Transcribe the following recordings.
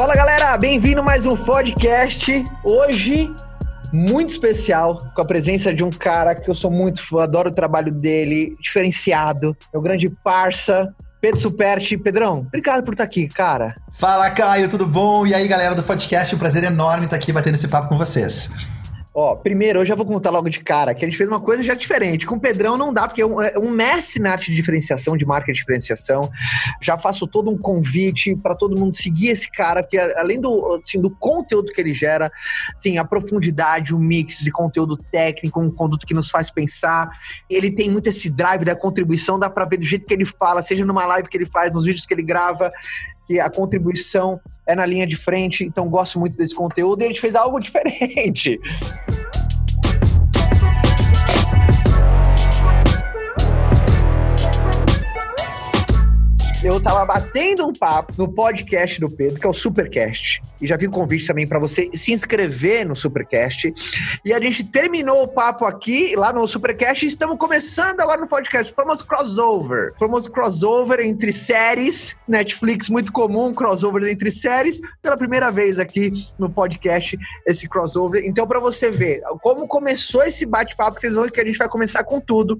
Fala galera, bem-vindo mais um podcast. Hoje, muito especial, com a presença de um cara que eu sou muito fã, adoro o trabalho dele, diferenciado, meu grande parça, Pedro Superti. Pedrão, obrigado por estar aqui, cara. Fala, Caio, tudo bom? E aí, galera do podcast, um prazer enorme estar aqui batendo esse papo com vocês. Ó, primeiro, eu já vou contar logo de cara que a gente fez uma coisa já diferente. Com o Pedrão não dá, porque é um, é um mestre na arte de diferenciação, de marca de diferenciação. Já faço todo um convite para todo mundo seguir esse cara, porque além do, assim, do conteúdo que ele gera, assim, a profundidade, o mix de conteúdo técnico, um conteúdo que nos faz pensar. Ele tem muito esse drive da contribuição, dá para ver do jeito que ele fala, seja numa live que ele faz, nos vídeos que ele grava que a contribuição é na linha de frente, então gosto muito desse conteúdo e a gente fez algo diferente. Eu tava batendo um papo no podcast do Pedro, que é o Supercast. E já vi o um convite também para você se inscrever no Supercast. E a gente terminou o papo aqui, lá no Supercast, e estamos começando agora no podcast. Famoso crossover. Famoso crossover entre séries. Netflix, muito comum, crossover entre séries. Pela primeira vez aqui no podcast, esse crossover. Então, para você ver como começou esse bate-papo, vocês vão ver que a gente vai começar com tudo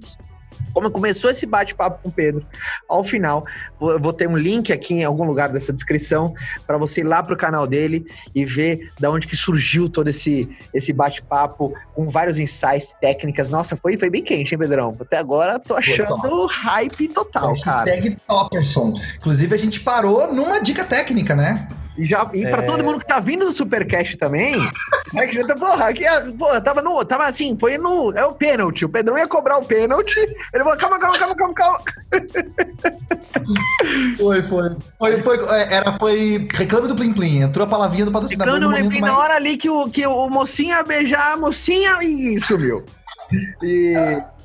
como começou esse bate-papo com o Pedro, ao final, vou, vou, ter um link aqui em algum lugar dessa descrição para você ir lá pro canal dele e ver da onde que surgiu todo esse, esse bate-papo com vários insights, técnicas. Nossa, foi, foi bem quente, hein, Pedrão? Até agora tô achando hype total, cara. Tag Topperson. Inclusive, a gente parou numa dica técnica, né? E, já, e pra é... todo mundo que tá vindo no Supercast também, é que já tá, porra, aqui, é, porra, tava no. Tava assim, foi no. É o pênalti. O Pedrão ia cobrar o pênalti. Ele falou: calma, calma, calma, calma, calma. Foi, foi. Foi, foi, é, era, foi reclame do Plim Plim. Entrou a palavrinha do patrocinador. Reclame do Plim Plim mais... na hora ali que o, que o mocinho ia beijar a mocinha e sumiu. E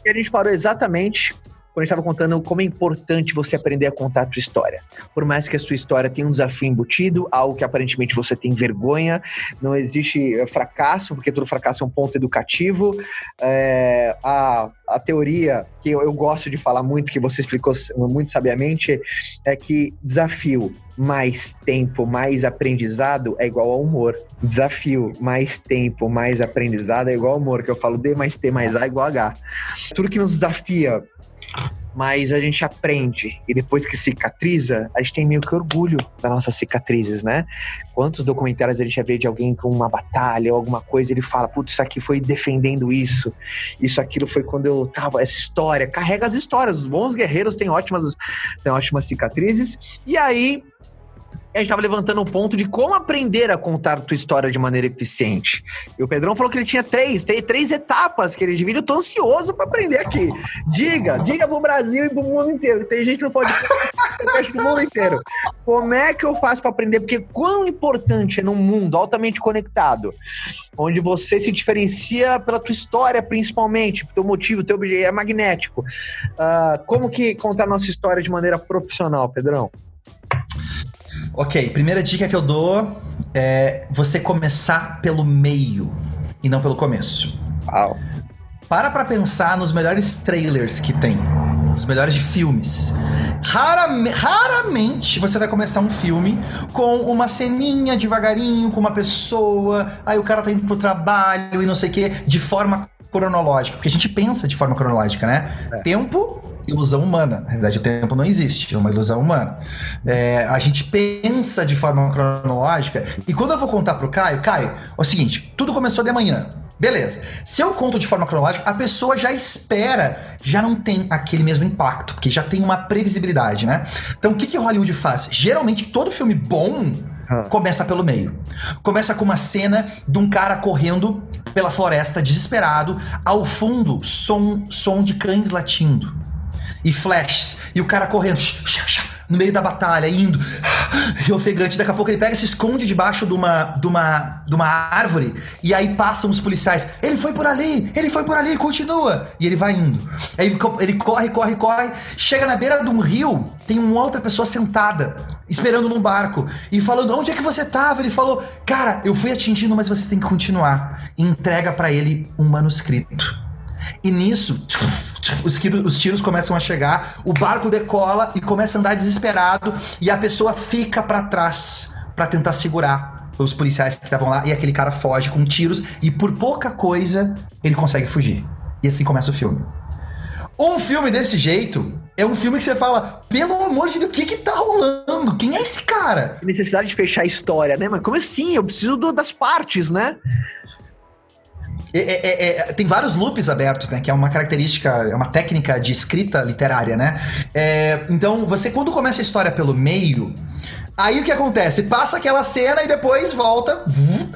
a gente parou exatamente quando a gente estava contando como é importante você aprender a contar a sua história. Por mais que a sua história tenha um desafio embutido, algo que aparentemente você tem vergonha, não existe eh, fracasso, porque todo fracasso é um ponto educativo. É, a, a teoria que eu, eu gosto de falar muito, que você explicou muito sabiamente, é que desafio mais tempo, mais aprendizado é igual ao humor. Desafio mais tempo, mais aprendizado é igual ao humor, que eu falo D mais T mais A é igual a H. Tudo que nos desafia mas a gente aprende. E depois que cicatriza, a gente tem meio que orgulho das nossas cicatrizes, né? Quantos documentários a gente já vê de alguém com uma batalha ou alguma coisa, ele fala, putz, isso aqui foi defendendo isso, isso aquilo foi quando eu tava, essa história, carrega as histórias, os bons guerreiros têm ótimas, têm ótimas cicatrizes, e aí a gente estava levantando o ponto de como aprender a contar tua história de maneira eficiente. E o Pedrão falou que ele tinha três, tem três etapas que ele divide. Eu tô ansioso para aprender aqui. Diga, diga pro Brasil e pro mundo inteiro. Tem gente no podcast do mundo inteiro. Como é que eu faço para aprender? Porque quão importante é num mundo altamente conectado, onde você se diferencia pela tua história, principalmente, teu motivo, teu objeto é magnético. Uh, como que contar nossa história de maneira profissional, Pedrão? Ok, primeira dica que eu dou é você começar pelo meio e não pelo começo. Uau. Para pra pensar nos melhores trailers que tem. Os melhores de filmes. Raramente, raramente você vai começar um filme com uma ceninha devagarinho, com uma pessoa, aí o cara tá indo pro trabalho e não sei o que, de forma cronológica, porque a gente pensa de forma cronológica, né? É. Tempo, ilusão humana. Na verdade, o tempo não existe, é uma ilusão humana. É, a gente pensa de forma cronológica, e quando eu vou contar pro Caio, Caio, é o seguinte: tudo começou de manhã. Beleza. Se eu conto de forma cronológica, a pessoa já espera, já não tem aquele mesmo impacto, porque já tem uma previsibilidade, né? Então, o que, que Hollywood faz? Geralmente, todo filme bom começa pelo meio. Começa com uma cena de um cara correndo pela floresta, desesperado, ao fundo, som, som de cães latindo. E flashes, e o cara correndo no meio da batalha, indo, e ofegante. Daqui a pouco ele pega, se esconde debaixo de uma, de uma, de uma árvore, e aí passam os policiais. Ele foi por ali, ele foi por ali, continua. E ele vai indo. Aí ele corre, corre, corre, chega na beira de um rio, tem uma outra pessoa sentada, esperando num barco, e falando: Onde é que você tava? Ele falou: Cara, eu fui atingindo, mas você tem que continuar. E entrega para ele um manuscrito. E nisso, os tiros, os tiros começam a chegar, o barco decola e começa a andar desesperado e a pessoa fica para trás para tentar segurar os policiais que estavam lá e aquele cara foge com tiros e por pouca coisa ele consegue fugir. E assim começa o filme. Um filme desse jeito é um filme que você fala, pelo amor de Deus, o que que tá rolando? Quem é esse cara? Necessidade de fechar a história, né? Mas como assim? Eu preciso do, das partes, né? É, é, é, tem vários loops abertos, né? Que é uma característica, é uma técnica de escrita literária, né? É, então, você quando começa a história pelo meio, aí o que acontece? Passa aquela cena e depois volta,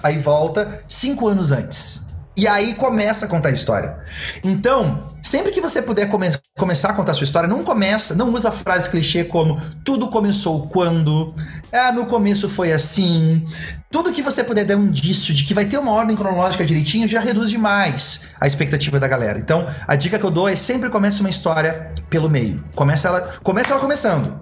aí volta cinco anos antes. E aí começa a contar a história. Então, sempre que você puder come começar a contar a sua história, não começa, não usa frases clichê como tudo começou quando, ah, no começo foi assim. Tudo que você puder dar um indício de que vai ter uma ordem cronológica direitinho já reduz demais a expectativa da galera. Então, a dica que eu dou é sempre comece uma história pelo meio. Começa ela, começa ela começando.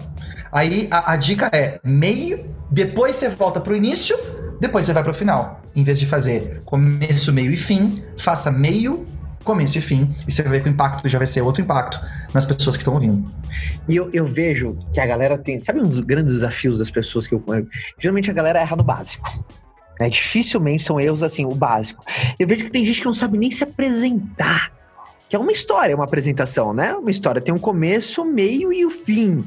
Aí a, a dica é meio, depois você volta pro início depois você vai pro final. Em vez de fazer começo, meio e fim, faça meio, começo e fim. E você vai ver que o impacto já vai ser outro impacto nas pessoas que estão ouvindo. E eu, eu vejo que a galera tem. Sabe um dos grandes desafios das pessoas que eu. Geralmente a galera erra no básico. Né? Dificilmente são erros assim, o básico. Eu vejo que tem gente que não sabe nem se apresentar que é uma história, uma apresentação, né? Uma história tem um começo, meio e o fim.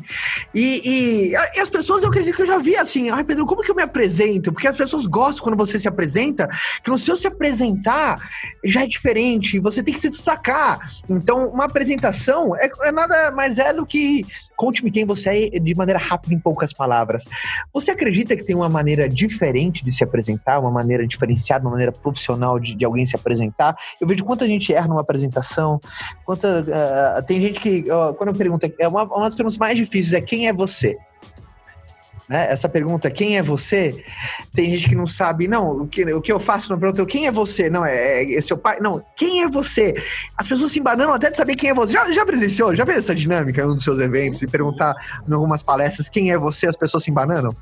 E, e, e, as pessoas, eu acredito que eu já vi assim, ai Pedro, como que eu me apresento? Porque as pessoas gostam quando você se apresenta, que no seu se apresentar já é diferente, você tem que se destacar. Então, uma apresentação é, é nada mais é do que Conte-me quem você é de maneira rápida, em poucas palavras. Você acredita que tem uma maneira diferente de se apresentar, uma maneira diferenciada, uma maneira profissional de, de alguém se apresentar? Eu vejo quanta gente erra numa apresentação, quanta. Uh, tem gente que, uh, quando eu pergunto, é uma, uma das perguntas mais difíceis é quem é você? Né? Essa pergunta, quem é você? Tem gente que não sabe, não, o que, o que eu faço na pergunta, quem é você? Não, é, é, seu pai? Não, quem é você? As pessoas se embananam até de saber quem é você. Já, já presenciou? Já fez essa dinâmica em um dos seus eventos e perguntar em algumas palestras quem é você? As pessoas se embananam?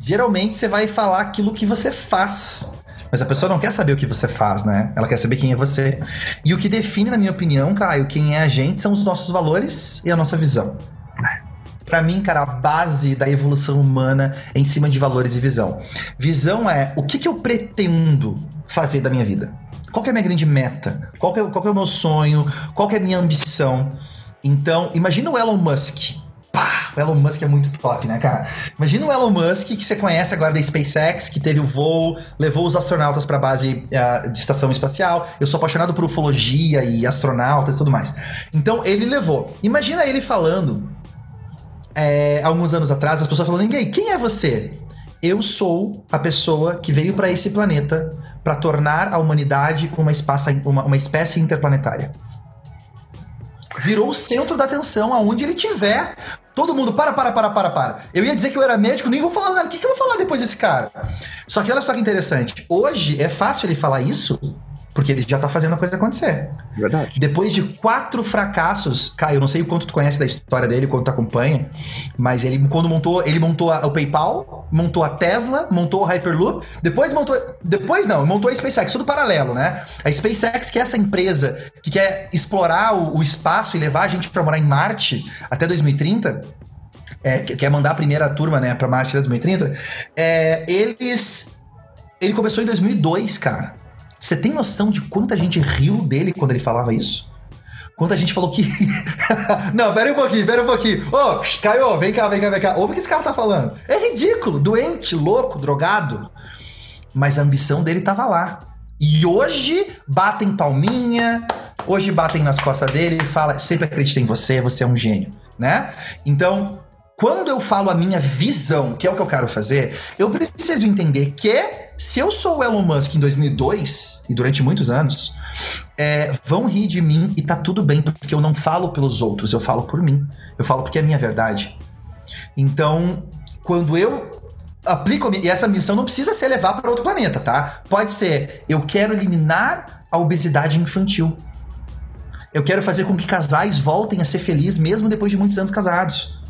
Geralmente você vai falar aquilo que você faz. Mas a pessoa não quer saber o que você faz, né? Ela quer saber quem é você. E o que define, na minha opinião, Caio, quem é a gente são os nossos valores e a nossa visão. Para mim, cara, a base da evolução humana é em cima de valores e visão. Visão é o que, que eu pretendo fazer da minha vida. Qual é a minha grande meta? Qual é, qual é o meu sonho? Qual é a minha ambição? Então, imagina o Elon Musk. O Elon Musk é muito top, né, cara? Imagina o Elon Musk que você conhece agora da SpaceX, que teve o voo, levou os astronautas para a base uh, de estação espacial. Eu sou apaixonado por ufologia e astronautas e tudo mais. Então, ele levou. Imagina ele falando é, alguns anos atrás, as pessoas falando: ninguém, quem é você? Eu sou a pessoa que veio para esse planeta para tornar a humanidade uma, espaço, uma, uma espécie interplanetária. Virou o centro da atenção aonde ele tiver. Todo mundo, para, para, para, para, para. Eu ia dizer que eu era médico, nem vou falar nada. O que, que eu vou falar depois desse cara? Só que olha só que interessante. Hoje é fácil ele falar isso porque ele já tá fazendo a coisa acontecer. Verdade. Depois de quatro fracassos, Caio, eu não sei o quanto tu conhece da história dele, quanto tu acompanha, mas ele quando montou, ele montou a, o PayPal, montou a Tesla, montou o Hyperloop, depois montou, depois não, montou a SpaceX, tudo paralelo, né? A SpaceX, que é essa empresa que quer explorar o, o espaço e levar a gente para morar em Marte até 2030, é, quer mandar a primeira turma, né, para Marte até 2030, é, eles ele começou em 2002, cara. Você tem noção de quanta gente riu dele quando ele falava isso? Quanta gente falou que. não, pera um pouquinho, pera um pouquinho. Ô, oh, vem cá, vem cá, vem cá. Ouve o que esse cara tá falando. É ridículo, doente, louco, drogado. Mas a ambição dele tava lá. E hoje batem palminha, hoje batem nas costas dele e fala: sempre acreditei em você, você é um gênio, né? Então, quando eu falo a minha visão, que é o que eu quero fazer, eu preciso entender que se eu sou o Elon Musk em 2002 e durante muitos anos, é, vão rir de mim e tá tudo bem, porque eu não falo pelos outros, eu falo por mim. Eu falo porque é a minha verdade. Então, quando eu aplico e essa missão não precisa ser levar para outro planeta, tá? Pode ser, eu quero eliminar a obesidade infantil. Eu quero fazer com que casais voltem a ser felizes mesmo depois de muitos anos casados.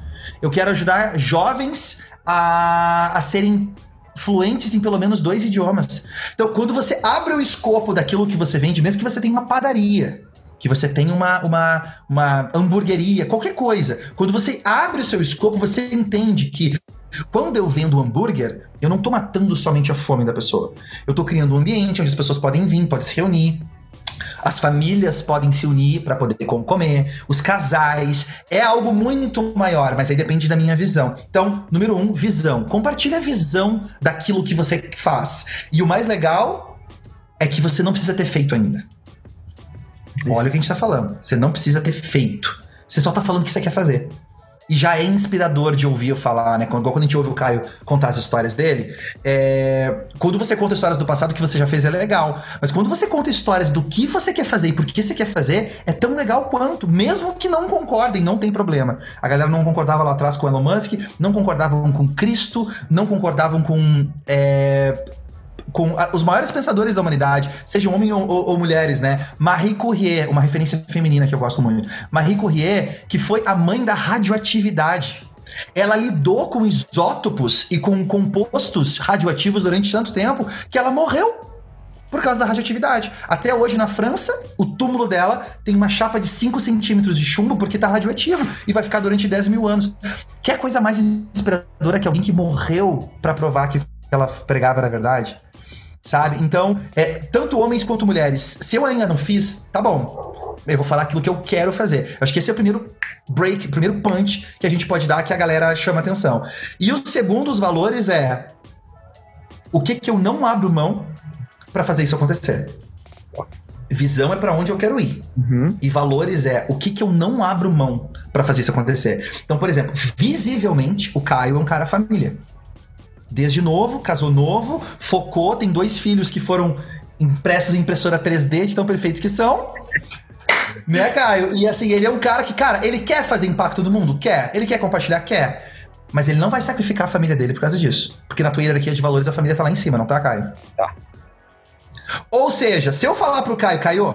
Eu quero ajudar jovens a, a serem fluentes em pelo menos dois idiomas. Então, quando você abre o escopo daquilo que você vende, mesmo que você tenha uma padaria, que você tenha uma, uma, uma hamburgueria, qualquer coisa, quando você abre o seu escopo, você entende que Quando eu vendo hambúrguer, eu não tô matando somente a fome da pessoa. Eu tô criando um ambiente onde as pessoas podem vir, podem se reunir, as famílias podem se unir para poder comer, os casais. É algo muito maior, mas aí depende da minha visão. Então, número um, visão. Compartilha a visão daquilo que você faz. E o mais legal é que você não precisa ter feito ainda. Olha o que a gente tá falando. Você não precisa ter feito. Você só tá falando o que você quer fazer. E já é inspirador de ouvir eu falar, né? Igual quando a gente ouve o Caio contar as histórias dele. É... Quando você conta histórias do passado que você já fez, é legal. Mas quando você conta histórias do que você quer fazer e por que você quer fazer, é tão legal quanto. Mesmo que não concordem, não tem problema. A galera não concordava lá atrás com Elon Musk, não concordavam com Cristo, não concordavam com. É com a, os maiores pensadores da humanidade, sejam homens ou, ou, ou, mulheres, né? Marie Curie, uma referência feminina que eu gosto muito. Marie Curie, que foi a mãe da radioatividade. Ela lidou com isótopos e com compostos radioativos durante tanto tempo que ela morreu por causa da radioatividade. Até hoje, na França, o túmulo dela tem uma chapa de 5 centímetros de chumbo porque tá radioativo e vai ficar durante 10 mil anos. Que é coisa mais inspiradora que alguém que morreu para provar que ela pregava era verdade? Sabe? Então, é, tanto homens quanto mulheres, se eu ainda não fiz, tá bom. Eu vou falar aquilo que eu quero fazer. Acho que esse é o primeiro break, o primeiro punch que a gente pode dar que a galera chama atenção. E o segundo dos valores é o que que eu não abro mão para fazer isso acontecer. Visão é para onde eu quero ir. Uhum. E valores é o que, que eu não abro mão para fazer isso acontecer. Então, por exemplo, visivelmente, o Caio é um cara família desde novo, casou novo, focou, tem dois filhos que foram impressos em impressora 3D, de tão perfeitos que são. né, Caio? E assim, ele é um cara que, cara, ele quer fazer impacto no mundo? Quer. Ele quer compartilhar? Quer. Mas ele não vai sacrificar a família dele por causa disso. Porque na tua hierarquia de valores a família tá lá em cima, não tá, Caio? Tá. Ou seja, se eu falar pro Caio, Caio,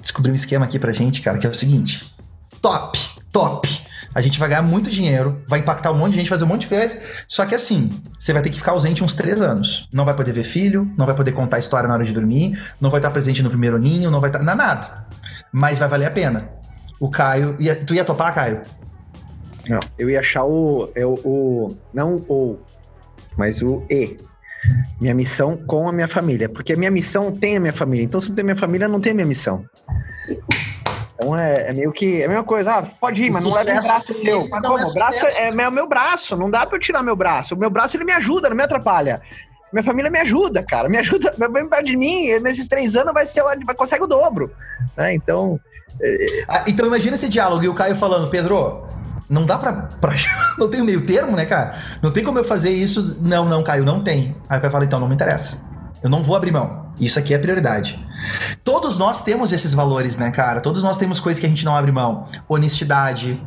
descobri um esquema aqui pra gente, cara, que é o seguinte: top, top a gente vai ganhar muito dinheiro, vai impactar um monte de gente, fazer um monte de coisa. Só que assim, você vai ter que ficar ausente uns três anos. Não vai poder ver filho, não vai poder contar história na hora de dormir, não vai estar presente no primeiro ninho, não vai estar. Não, nada. Mas vai valer a pena. O Caio. Ia, tu ia topar, Caio? Não, eu ia achar o. Eu, o não o. Mas o E. Minha missão com a minha família. Porque a minha missão tem a minha família. Então, se não tem minha família, não tem a minha missão. Então é, é, meio que é a mesma coisa. Ah, pode ir, mas não leva o braço meu. Mas como? É o braço é, é meu braço, não dá pra eu tirar meu braço. O meu braço ele me ajuda, não me atrapalha. Minha família me ajuda, cara. Me ajuda, vem perto de mim. Nesses três anos vai ser, vai consegue o dobro. Né? Então. É... Ah, então imagina esse diálogo e o Caio falando, Pedro, não dá pra, pra. Não tem meio termo, né, cara? Não tem como eu fazer isso. Não, não, Caio, não tem. Aí o Caio fala, então não me interessa. Eu não vou abrir mão. Isso aqui é prioridade. Todos nós temos esses valores, né, cara? Todos nós temos coisas que a gente não abre mão. Honestidade,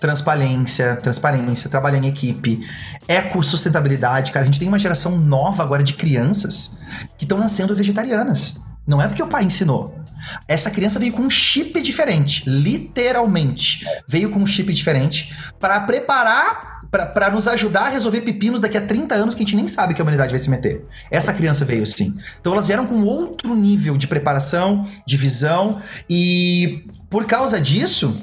transparência, transparência, trabalhar em equipe, ecossustentabilidade, cara. A gente tem uma geração nova agora de crianças que estão nascendo vegetarianas. Não é porque o pai ensinou. Essa criança veio com um chip diferente, literalmente. Veio com um chip diferente para preparar para nos ajudar a resolver pepinos daqui a 30 anos que a gente nem sabe que a humanidade vai se meter. Essa criança veio assim. Então elas vieram com outro nível de preparação, de visão, e por causa disso,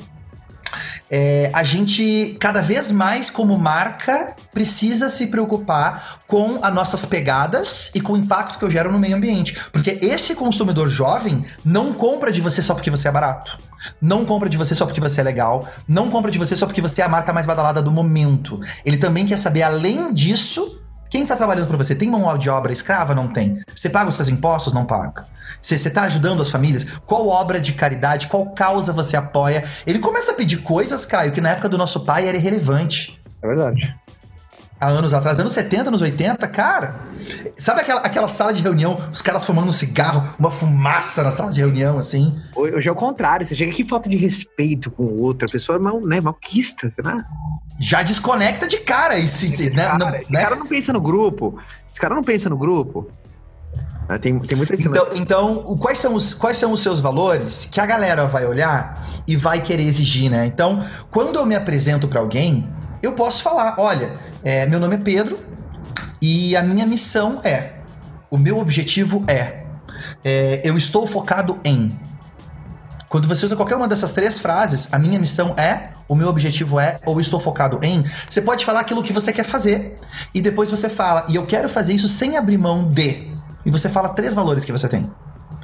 é, a gente, cada vez mais, como marca, precisa se preocupar com as nossas pegadas e com o impacto que eu gero no meio ambiente. Porque esse consumidor jovem não compra de você só porque você é barato. Não compra de você só porque você é legal. Não compra de você só porque você é a marca mais badalada do momento. Ele também quer saber, além disso, quem está trabalhando para você tem mão de obra escrava? Não tem. Você paga os seus impostos? Não paga. Você está ajudando as famílias? Qual obra de caridade, qual causa você apoia? Ele começa a pedir coisas, Caio, que na época do nosso pai era irrelevante. É verdade. Há anos atrás, anos 70, anos 80, cara. Sabe aquela, aquela sala de reunião, os caras fumando um cigarro, uma fumaça na sala de reunião, assim? Hoje é o contrário, você chega aqui falta de respeito com o outro, a pessoa é mal, né, malquista, né? Já desconecta de cara. Esse, esse, né, cara, não, esse né? cara não pensa no grupo. Esse cara não pensa no grupo. É, tem, tem muita então, então, quais são, os, quais são os seus valores que a galera vai olhar e vai querer exigir, né? Então, quando eu me apresento para alguém, eu posso falar: olha, é, meu nome é Pedro e a minha missão é, o meu objetivo é, é eu estou focado em Quando você usa qualquer uma dessas três frases, a minha missão é, o meu objetivo é, ou estou focado em, você pode falar aquilo que você quer fazer e depois você fala, e eu quero fazer isso sem abrir mão de. E você fala três valores que você tem.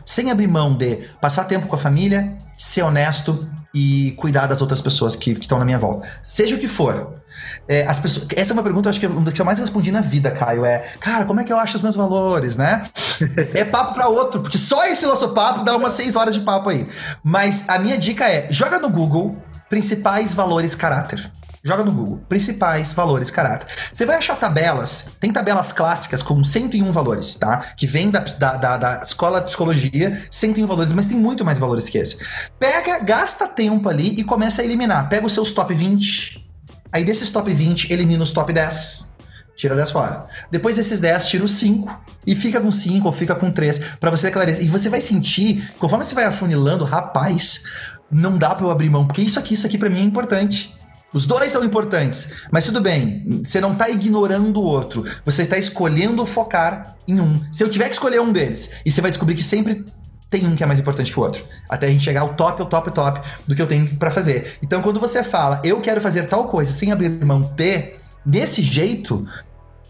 Sem abrir mão de passar tempo com a família, ser honesto e cuidar das outras pessoas que, estão na minha volta. Seja o que for. É, as pessoas, essa é uma pergunta, acho que das que eu mais respondi na vida, Caio. É, cara, como é que eu acho os meus valores, né? é papo para outro, porque só esse nosso papo dá umas seis horas de papo aí. Mas a minha dica é: joga no Google principais valores caráter. Joga no Google. Principais valores caráter. Você vai achar tabelas. Tem tabelas clássicas com 101 valores, tá? Que vem da, da, da, da escola de psicologia, 101 valores, mas tem muito mais valores que esse. Pega, gasta tempo ali e começa a eliminar. Pega os seus top 20. Aí desses top 20, elimina os top 10 tira 10 fora. Depois desses 10, tira os 5 e fica com 5 ou fica com 3 para você declarar. E você vai sentir, conforme você vai afunilando, rapaz, não dá para eu abrir mão, porque isso aqui, isso aqui para mim é importante. Os dois são importantes, mas tudo bem, você não está ignorando o outro, você está escolhendo focar em um. Se eu tiver que escolher um deles, e você vai descobrir que sempre tem um que é mais importante que o outro, até a gente chegar ao top, ao top, top do que eu tenho para fazer. Então, quando você fala, eu quero fazer tal coisa sem abrir mão de, desse jeito,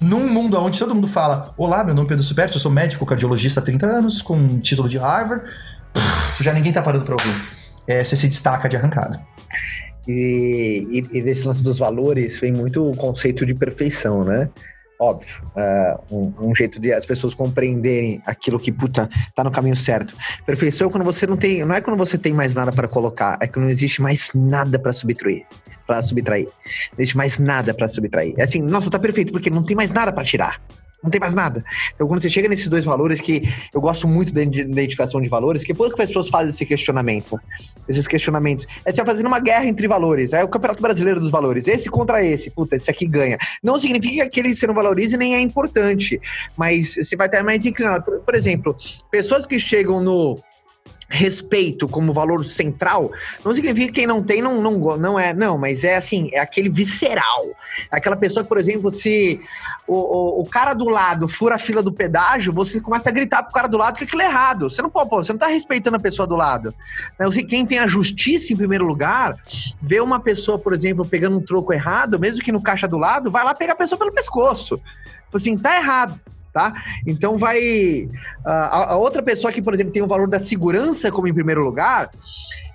num mundo onde todo mundo fala: Olá, meu nome é Pedro Superti, eu sou médico cardiologista há 30 anos, com título de Harvard, já ninguém tá parando pra ouvir. É, você se destaca de arrancada. E, e, e desse lance dos valores vem muito o conceito de perfeição, né? óbvio, uh, um, um, jeito de as pessoas compreenderem aquilo que, puta, tá no caminho certo. Perfeição é quando você não tem, não é quando você tem mais nada para colocar, é que não existe mais nada para subtrair, para subtrair. Não existe mais nada para subtrair. É assim, nossa, tá perfeito, porque não tem mais nada para tirar. Não tem mais nada. Então, quando você chega nesses dois valores, que eu gosto muito da identificação de valores, que depois que as pessoas fazem esse questionamento, esses questionamentos, é você fazendo uma guerra entre valores. É o Campeonato Brasileiro dos Valores. Esse contra esse. Puta, esse aqui ganha. Não significa que ele se não valorize nem é importante, mas você vai estar mais inclinado. Por, por exemplo, pessoas que chegam no respeito como valor central, não significa que quem não tem não, não, não é, não, mas é assim, é aquele visceral. É aquela pessoa que, por exemplo, se o, o, o, cara do lado fura a fila do pedágio, você começa a gritar pro cara do lado que aquilo é errado. Você não pode, você não tá respeitando a pessoa do lado. Então, quem tem a justiça em primeiro lugar, vê uma pessoa, por exemplo, pegando um troco errado, mesmo que no caixa do lado, vai lá pegar a pessoa pelo pescoço. Tipo assim, tá errado tá? Então vai. A, a, outra pessoa que, por exemplo, tem o valor da segurança como em primeiro lugar,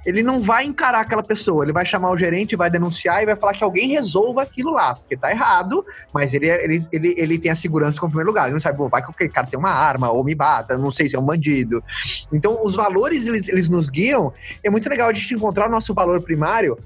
ele não vai encarar aquela pessoa, ele vai chamar o gerente, vai denunciar e vai falar que alguém resolva aquilo lá, porque tá errado, mas ele, ele, ele, ele tem a segurança como primeiro lugar. Ele não sabe, vai que o cara tem uma arma ou me bata, não sei se é um bandido. Então, os valores, eles, eles nos guiam. É muito legal a gente encontrar o nosso valor primário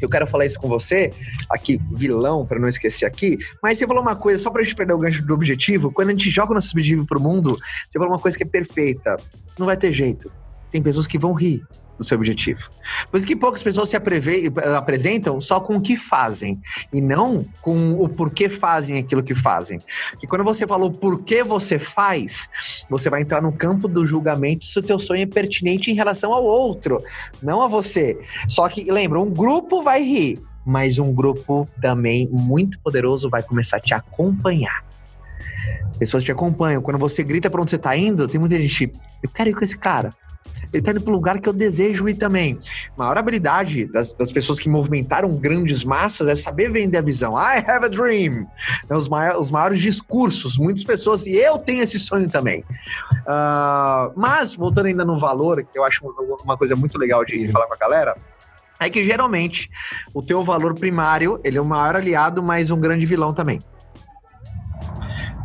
eu quero falar isso com você, aqui, vilão, para não esquecer aqui, mas você falou uma coisa, só pra gente perder o gancho do objetivo, quando a gente joga o nosso objetivo pro mundo, você falou uma coisa que é perfeita. Não vai ter jeito. Tem pessoas que vão rir do seu objetivo. Por isso que poucas pessoas se apresentam só com o que fazem e não com o porquê fazem aquilo que fazem. Que quando você falou porquê você faz, você vai entrar no campo do julgamento se o teu sonho é pertinente em relação ao outro, não a você. Só que lembra, um grupo vai rir, mas um grupo também muito poderoso vai começar a te acompanhar. Pessoas te acompanham. Quando você grita para onde você tá indo, tem muita gente. Eu quero ir com esse cara ele tá indo pro lugar que eu desejo ir também. A maior habilidade das, das pessoas que movimentaram grandes massas é saber vender a visão. I have a dream. É os, maiores, os maiores discursos, muitas pessoas, e eu tenho esse sonho também. Uh, mas, voltando ainda no valor, que eu acho uma coisa muito legal de falar com a galera, é que geralmente o teu valor primário, ele é o maior aliado, mas um grande vilão também.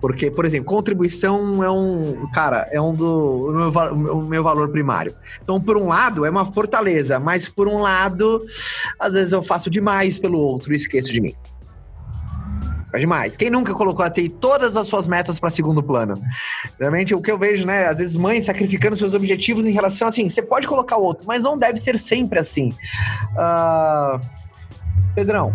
Porque, por exemplo, contribuição é um. Cara, é um do. O meu, o meu valor primário. Então, por um lado, é uma fortaleza, mas por um lado, às vezes eu faço demais pelo outro e esqueço de mim. Faz demais. Quem nunca colocou até todas as suas metas para segundo plano? Realmente, o que eu vejo, né? Às vezes, mães sacrificando seus objetivos em relação assim, você pode colocar o outro, mas não deve ser sempre assim. Uh... Pedrão,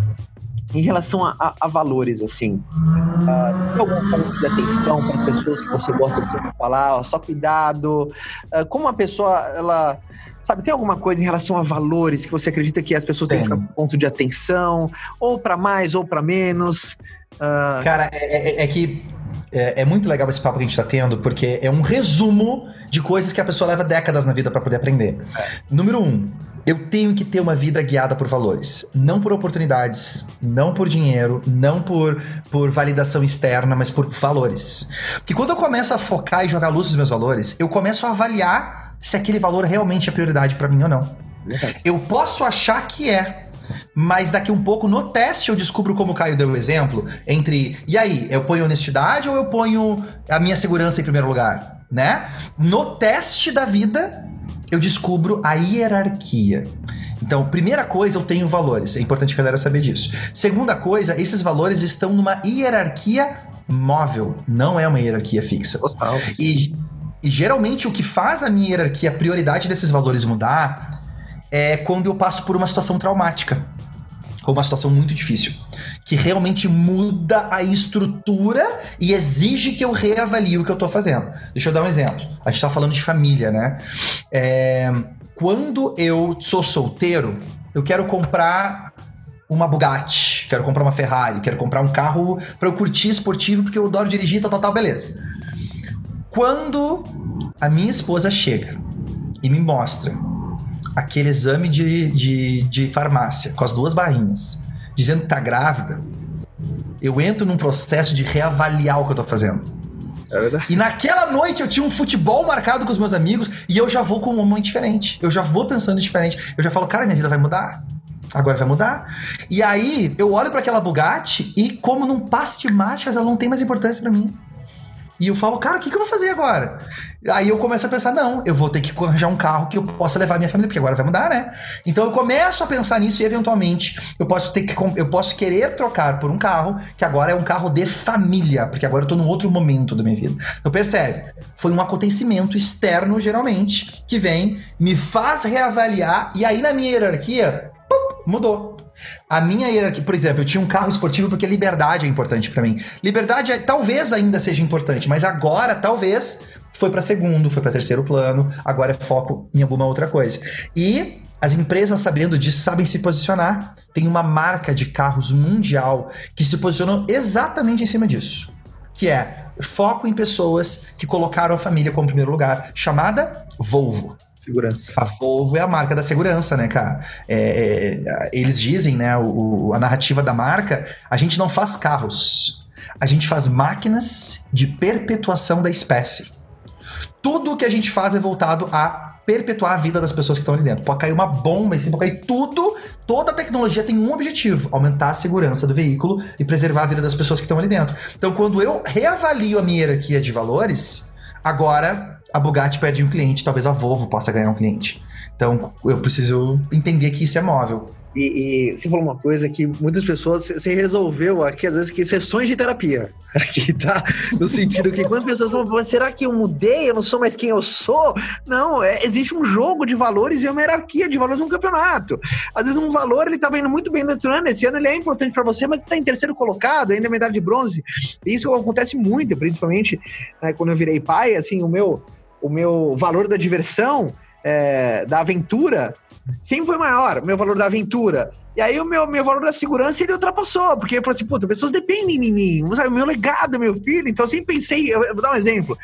em relação a, a, a valores, assim, uh, você tem algum ponto de atenção para as pessoas que você gosta de sempre falar, ó, só cuidado, uh, como a pessoa, ela, sabe, tem alguma coisa em relação a valores que você acredita que as pessoas tem. têm que ficar com ponto de atenção, ou para mais ou para menos? Uh... Cara, é, é, é que é, é, muito legal esse papo que a gente tá tendo, porque é um resumo de coisas que a pessoa leva décadas na vida para poder aprender. É. Número um, eu tenho que ter uma vida guiada por valores. Não por oportunidades, não por dinheiro, não por, por validação externa, mas por valores. Porque quando eu começo a focar e jogar luz nos meus valores, eu começo a avaliar se aquele valor realmente é prioridade para mim ou não. Eu posso achar que é, mas daqui um pouco no teste eu descubro como o Caio deu o exemplo entre e aí, eu ponho honestidade ou eu ponho a minha segurança em primeiro lugar, né? No teste da vida eu descubro a hierarquia. Então, primeira coisa, eu tenho valores. É importante a galera saber disso. Segunda coisa, esses valores estão numa hierarquia móvel, não é uma hierarquia fixa. Total. E, e geralmente o que faz a minha hierarquia, a prioridade desses valores mudar, é quando eu passo por uma situação traumática ou uma situação muito difícil, que realmente muda a estrutura e exige que eu reavalie o que eu tô fazendo. Deixa eu dar um exemplo. A gente tá falando de família, né? É, quando eu sou solteiro, eu quero comprar uma Bugatti, quero comprar uma Ferrari, quero comprar um carro para eu curtir esportivo porque eu adoro dirigir, tal, tal, tal, beleza. Quando a minha esposa chega e me mostra aquele exame de, de, de farmácia com as duas barrinhas, dizendo que tá grávida, eu entro num processo de reavaliar o que eu tô fazendo. É e naquela noite eu tinha um futebol marcado com os meus amigos e eu já vou com um momento diferente. Eu já vou pensando diferente. Eu já falo, cara, minha vida vai mudar. Agora vai mudar. E aí eu olho para aquela Bugatti e, como num passe de mágicas, ela não tem mais importância para mim. E eu falo, cara, o que, que eu vou fazer agora? Aí eu começo a pensar, não, eu vou ter que arranjar um carro que eu possa levar minha família, porque agora vai mudar, né? Então eu começo a pensar nisso e eventualmente eu posso ter que eu posso querer trocar por um carro que agora é um carro de família, porque agora eu tô num outro momento da minha vida. Então percebe? Foi um acontecimento externo geralmente que vem, me faz reavaliar e aí na minha hierarquia, pum, mudou. A minha hierarquia, por exemplo, eu tinha um carro esportivo porque liberdade é importante para mim. Liberdade é, talvez ainda seja importante, mas agora talvez foi para segundo, foi para terceiro plano, agora é foco em alguma outra coisa. E as empresas, sabendo disso, sabem se posicionar. Tem uma marca de carros mundial que se posicionou exatamente em cima disso. Que é foco em pessoas que colocaram a família como primeiro lugar, chamada Volvo. Segurança. A Volvo é a marca da segurança, né, cara? É, é, eles dizem, né, o, a narrativa da marca, a gente não faz carros, a gente faz máquinas de perpetuação da espécie. Tudo o que a gente faz é voltado a perpetuar a vida das pessoas que estão ali dentro. Pode cair uma bomba em cima, pode cair tudo. Toda a tecnologia tem um objetivo: aumentar a segurança do veículo e preservar a vida das pessoas que estão ali dentro. Então, quando eu reavalio a minha hierarquia de valores, agora a Bugatti perde um cliente, talvez a Volvo possa ganhar um cliente. Então, eu preciso entender que isso é móvel. E, e, você falou uma coisa que muitas pessoas você resolveu aqui, às vezes, que sessões de terapia. Aqui, tá? No sentido que quando as pessoas falam, será que eu mudei? Eu não sou mais quem eu sou? Não, é, existe um jogo de valores e uma hierarquia de valores num campeonato. Às vezes, um valor ele tá indo muito bem no outro ano, esse ano ele é importante para você, mas está em terceiro colocado, ainda é medalha de bronze. E isso acontece muito, principalmente né, quando eu virei pai, assim, o meu o meu valor da diversão, é, da aventura, sempre foi maior, meu valor da aventura. E aí o meu, meu valor da segurança ele ultrapassou, porque eu falei assim, puta, pessoas dependem de mim, sabe, o meu legado, meu filho, então eu sempre pensei, eu vou dar um exemplo,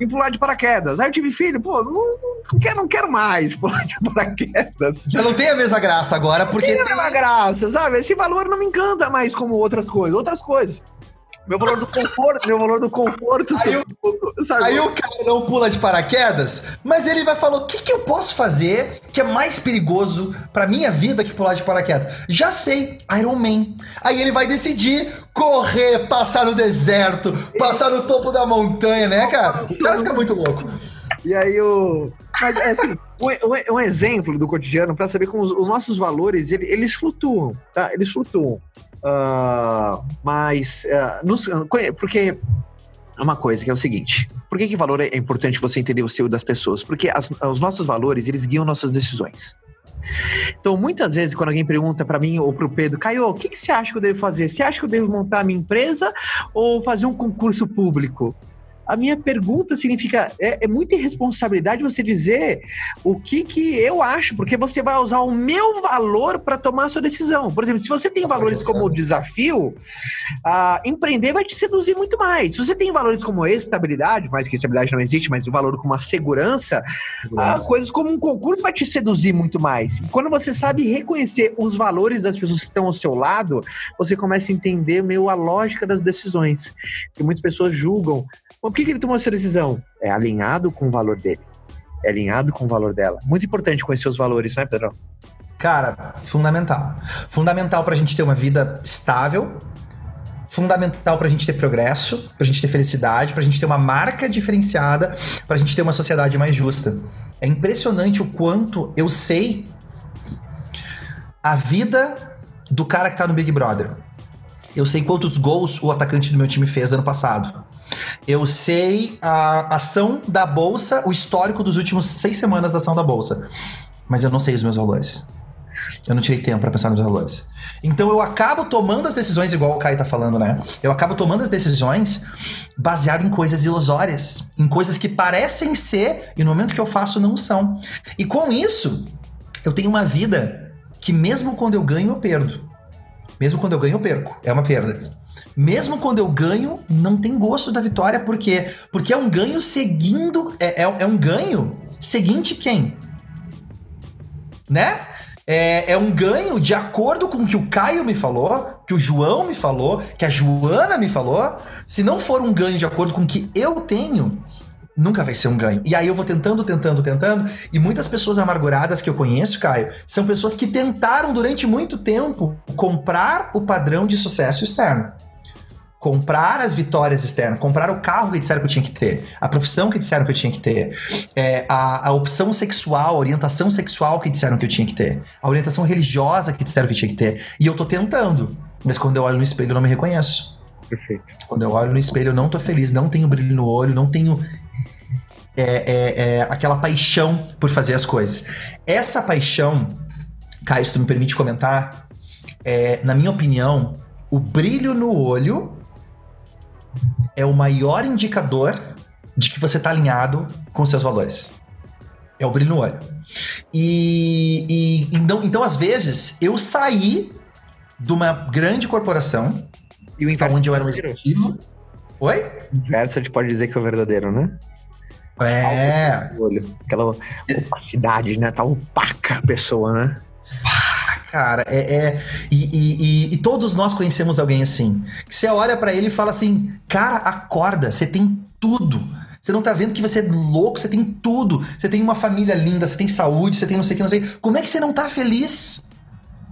em pular de paraquedas. Aí eu tive filho, pô, não, não, quero, não quero mais pular de paraquedas. Já não tem a mesma graça agora, porque. Não tem a mesma graça, sabe? Esse valor não me encanta mais como outras coisas. Outras coisas. Meu valor do conforto, meu valor do conforto. Aí, o, sabe? aí o cara não pula de paraquedas, mas ele vai falar: o que, que eu posso fazer que é mais perigoso pra minha vida que pular de paraquedas? Já sei, Iron Man. Aí ele vai decidir correr, passar no deserto, passar no topo da montanha, né, cara? O cara fica muito louco. E aí o. Mas, é, assim, um, um, exemplo do cotidiano para saber como os, os nossos valores eles, eles flutuam, tá? Eles flutuam. Uh, mas, uh, porque é uma coisa que é o seguinte: por que, que valor é importante você entender o seu das pessoas? Porque as, os nossos valores eles guiam nossas decisões. Então, muitas vezes, quando alguém pergunta para mim ou para o Pedro, Caio, o que, que você acha que eu devo fazer? Você acha que eu devo montar a minha empresa ou fazer um concurso público? A minha pergunta significa: é, é muita irresponsabilidade você dizer o que, que eu acho, porque você vai usar o meu valor para tomar a sua decisão. Por exemplo, se você tem valores como o desafio, uh, empreender vai te seduzir muito mais. Se você tem valores como estabilidade, mais que estabilidade não existe, mas o valor como a segurança, coisas como um concurso vai te seduzir muito mais. Quando você sabe reconhecer os valores das pessoas que estão ao seu lado, você começa a entender meio a lógica das decisões. Que muitas pessoas julgam. Por que, que ele tomou essa decisão? É alinhado com o valor dele. É alinhado com o valor dela. Muito importante conhecer os valores, né, Pedro? Cara, fundamental. Fundamental pra gente ter uma vida estável, fundamental pra gente ter progresso, pra gente ter felicidade, pra gente ter uma marca diferenciada, pra gente ter uma sociedade mais justa. É impressionante o quanto eu sei a vida do cara que tá no Big Brother. Eu sei quantos gols o atacante do meu time fez ano passado. Eu sei a ação da bolsa, o histórico dos últimos seis semanas da ação da bolsa. Mas eu não sei os meus valores. Eu não tirei tempo para pensar nos valores. Então eu acabo tomando as decisões, igual o Caio tá falando, né? Eu acabo tomando as decisões baseado em coisas ilusórias, em coisas que parecem ser e no momento que eu faço não são. E com isso, eu tenho uma vida que mesmo quando eu ganho, eu perdo. Mesmo quando eu ganho, eu perco. É uma perda. Mesmo quando eu ganho, não tem gosto da vitória, por quê? Porque é um ganho seguindo. É, é, é um ganho seguinte quem? Né? É, é, um ganho de acordo com o que o Caio me falou, que o João me falou, que a Joana me falou. Se não for um ganho de acordo com o que eu tenho, nunca vai ser um ganho. E aí eu vou tentando, tentando, tentando. E muitas pessoas amarguradas que eu conheço, Caio, são pessoas que tentaram durante muito tempo comprar o padrão de sucesso externo comprar as vitórias externas, comprar o carro que disseram que eu tinha que ter, a profissão que disseram que eu tinha que ter, é, a, a opção sexual, a orientação sexual que disseram que eu tinha que ter, a orientação religiosa que disseram que eu tinha que ter. E eu tô tentando, mas quando eu olho no espelho eu não me reconheço. Perfeito. Quando eu olho no espelho eu não tô feliz, não tenho brilho no olho, não tenho é, é, é, aquela paixão por fazer as coisas. Essa paixão, Caio, se tu me permite comentar, é, na minha opinião, o brilho no olho é o maior indicador de que você está alinhado com seus valores. É o brilho no olho. E, e então, então, às vezes, eu saí de uma grande corporação, e o inverso onde eu era um executivo. Oi? O inverso a gente pode dizer que é o verdadeiro, né? É. Olho. Aquela opacidade, né? Tá opaca a pessoa, né? cara, é. é e, e, e, todos nós conhecemos alguém assim. Que você olha para ele e fala assim: cara, acorda, você tem tudo. Você não tá vendo que você é louco, você tem tudo. Você tem uma família linda, você tem saúde, você tem não sei o que, não sei. Como é que você não tá feliz?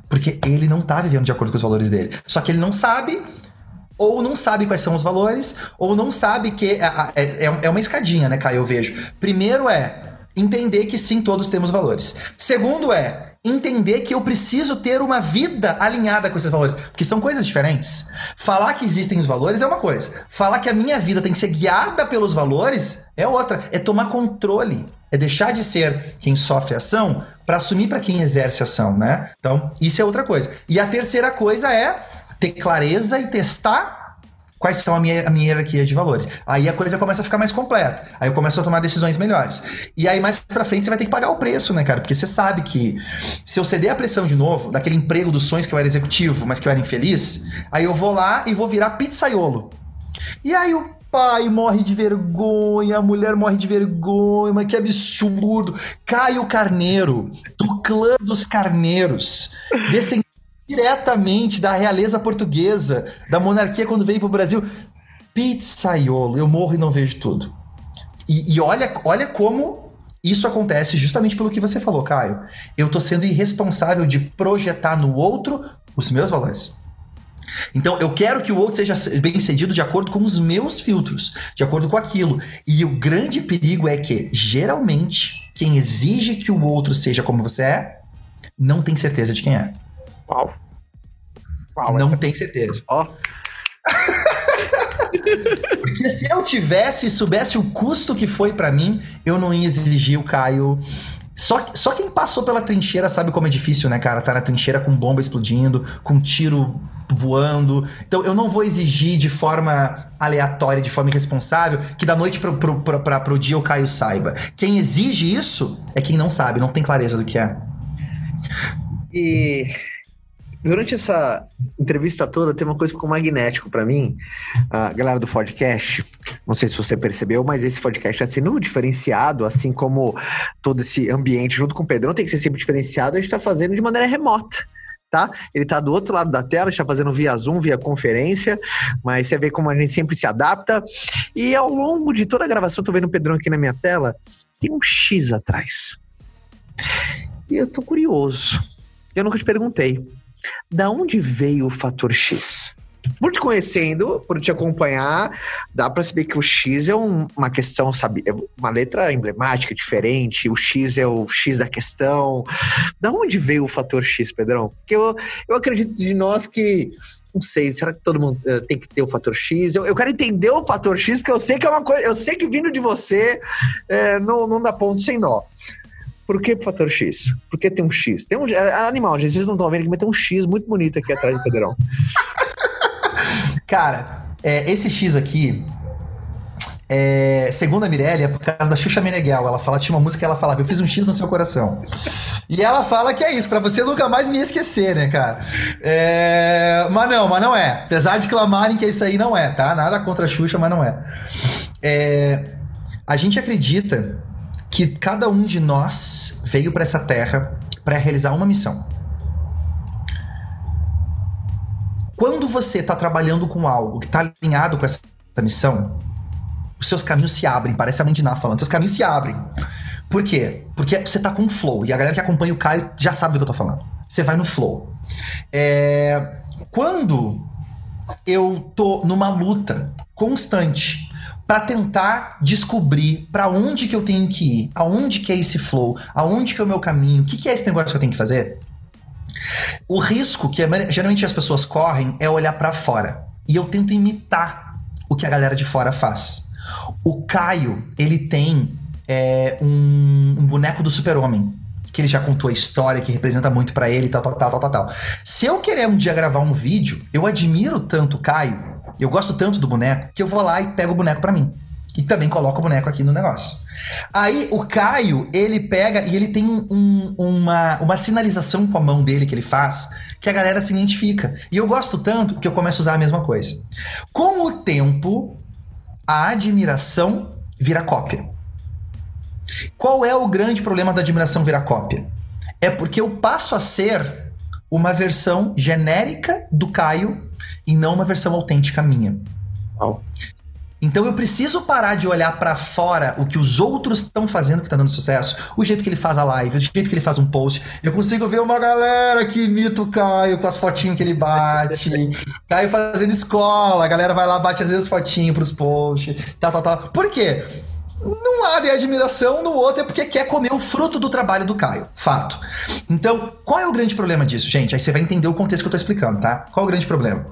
Porque ele não tá vivendo de acordo com os valores dele. Só que ele não sabe ou não sabe quais são os valores, ou não sabe que. É, é, é uma escadinha, né, Caio? Eu vejo. Primeiro é entender que sim, todos temos valores. Segundo é entender que eu preciso ter uma vida alinhada com esses valores, porque são coisas diferentes. Falar que existem os valores é uma coisa, falar que a minha vida tem que ser guiada pelos valores é outra, é tomar controle. É deixar de ser quem sofre ação para assumir para quem exerce ação, né? Então, isso é outra coisa. E a terceira coisa é ter clareza e testar quais são a minha, a minha hierarquia de valores. Aí a coisa começa a ficar mais completa. Aí eu começo a tomar decisões melhores. E aí mais pra frente você vai ter que pagar o preço, né, cara? Porque você sabe que se eu ceder a pressão de novo, daquele emprego dos sonhos que eu era executivo, mas que eu era infeliz, aí eu vou lá e vou virar pizzaiolo. E aí o pai morre de vergonha, a mulher morre de vergonha, mas que absurdo. Caio Carneiro, do clã dos carneiros, descendente diretamente da realeza portuguesa, da monarquia quando veio pro Brasil. Pizzaiolo, eu morro e não vejo tudo. E, e, olha, olha como isso acontece justamente pelo que você falou, Caio. Eu tô sendo irresponsável de projetar no outro os meus valores. Então, eu quero que o outro seja bem cedido de acordo com os meus filtros, de acordo com aquilo. E o grande perigo é que, geralmente, quem exige que o outro seja como você é, não tem certeza de quem é. Uau. Uau não essa... tem certeza. Ó. Porque se eu tivesse, soubesse o custo que foi para mim, eu não ia exigir o Caio Só, só quem passou pela trincheira sabe como é difícil, né, cara? Tá na trincheira com bomba explodindo, com tiro voando. Então eu não vou exigir de forma aleatória, de forma irresponsável, que da noite pro, pro, pro, pra, pro dia o Caio saiba. Quem exige isso é quem não sabe, não tem clareza do que é. E durante essa entrevista toda, tem uma coisa que ficou magnético para mim. A galera do podcast, não sei se você percebeu, mas esse podcast está sendo diferenciado, assim como todo esse ambiente, junto com o Pedrão, tem que ser sempre diferenciado, a gente está fazendo de maneira remota tá? Ele tá do outro lado da tela, está fazendo via Zoom, via conferência, mas você vê como a gente sempre se adapta. E ao longo de toda a gravação, tô vendo o Pedrão aqui na minha tela, tem um X atrás. E eu tô curioso. Eu nunca te perguntei. Da onde veio o fator X? Por te conhecendo, por te acompanhar, dá para saber que o X é um, uma questão, sabe? É uma letra emblemática, diferente. O X é o X da questão. Da onde veio o fator X, Pedrão? Porque eu, eu acredito de nós que, não sei, será que todo mundo uh, tem que ter o fator X? Eu, eu, quero entender o fator X, porque eu sei que é uma coisa, eu sei que vindo de você é, não, não dá ponto sem nó. Por que fator X? Por que tem um X? Tem um é, animal, vocês não estão vendo mas tem um X muito bonito aqui atrás do Pedrão. Cara, é, esse X aqui, é, segundo a Mirella, é por causa da Xuxa Meneghel. Ela fala, tinha uma música que ela falava, eu fiz um X no seu coração. E ela fala que é isso, para você nunca mais me esquecer, né, cara? É, mas não, mas não é. Apesar de clamarem que isso aí não é, tá? Nada contra a Xuxa, mas não é. é a gente acredita que cada um de nós veio para essa terra para realizar uma missão. Quando você está trabalhando com algo que está alinhado com essa missão, os seus caminhos se abrem. Parece a Mandiná falando, os caminhos se abrem. Por quê? Porque você tá com flow. E a galera que acompanha o Caio já sabe do que eu tô falando. Você vai no flow. É... Quando eu tô numa luta constante para tentar descobrir para onde que eu tenho que ir, aonde que é esse flow, aonde que é o meu caminho, o que, que é esse negócio que eu tenho que fazer. O risco que geralmente as pessoas correm é olhar para fora. E eu tento imitar o que a galera de fora faz. O Caio, ele tem é, um, um boneco do super-homem que ele já contou a história, que representa muito para ele, tal, tal, tal, tal, tal. Se eu querer um dia gravar um vídeo, eu admiro tanto o Caio eu gosto tanto do boneco que eu vou lá e pego o boneco para mim. E também coloco o boneco aqui no negócio. Aí o Caio, ele pega e ele tem um, uma, uma sinalização com a mão dele que ele faz que a galera se identifica. E eu gosto tanto que eu começo a usar a mesma coisa. Com o tempo, a admiração vira cópia. Qual é o grande problema da admiração virar cópia? É porque eu passo a ser uma versão genérica do Caio e não uma versão autêntica minha. Oh. Então eu preciso parar de olhar para fora o que os outros estão fazendo que tá dando sucesso, o jeito que ele faz a live, o jeito que ele faz um post. Eu consigo ver uma galera que imita o Caio com as fotinhas que ele bate. Caio fazendo escola, a galera vai lá, bate às vezes fotinho pros posts, tal, tal, tal. Por quê? Num lado é admiração, no outro é porque quer comer o fruto do trabalho do Caio. Fato. Então, qual é o grande problema disso, gente? Aí você vai entender o contexto que eu tô explicando, tá? Qual é o grande problema?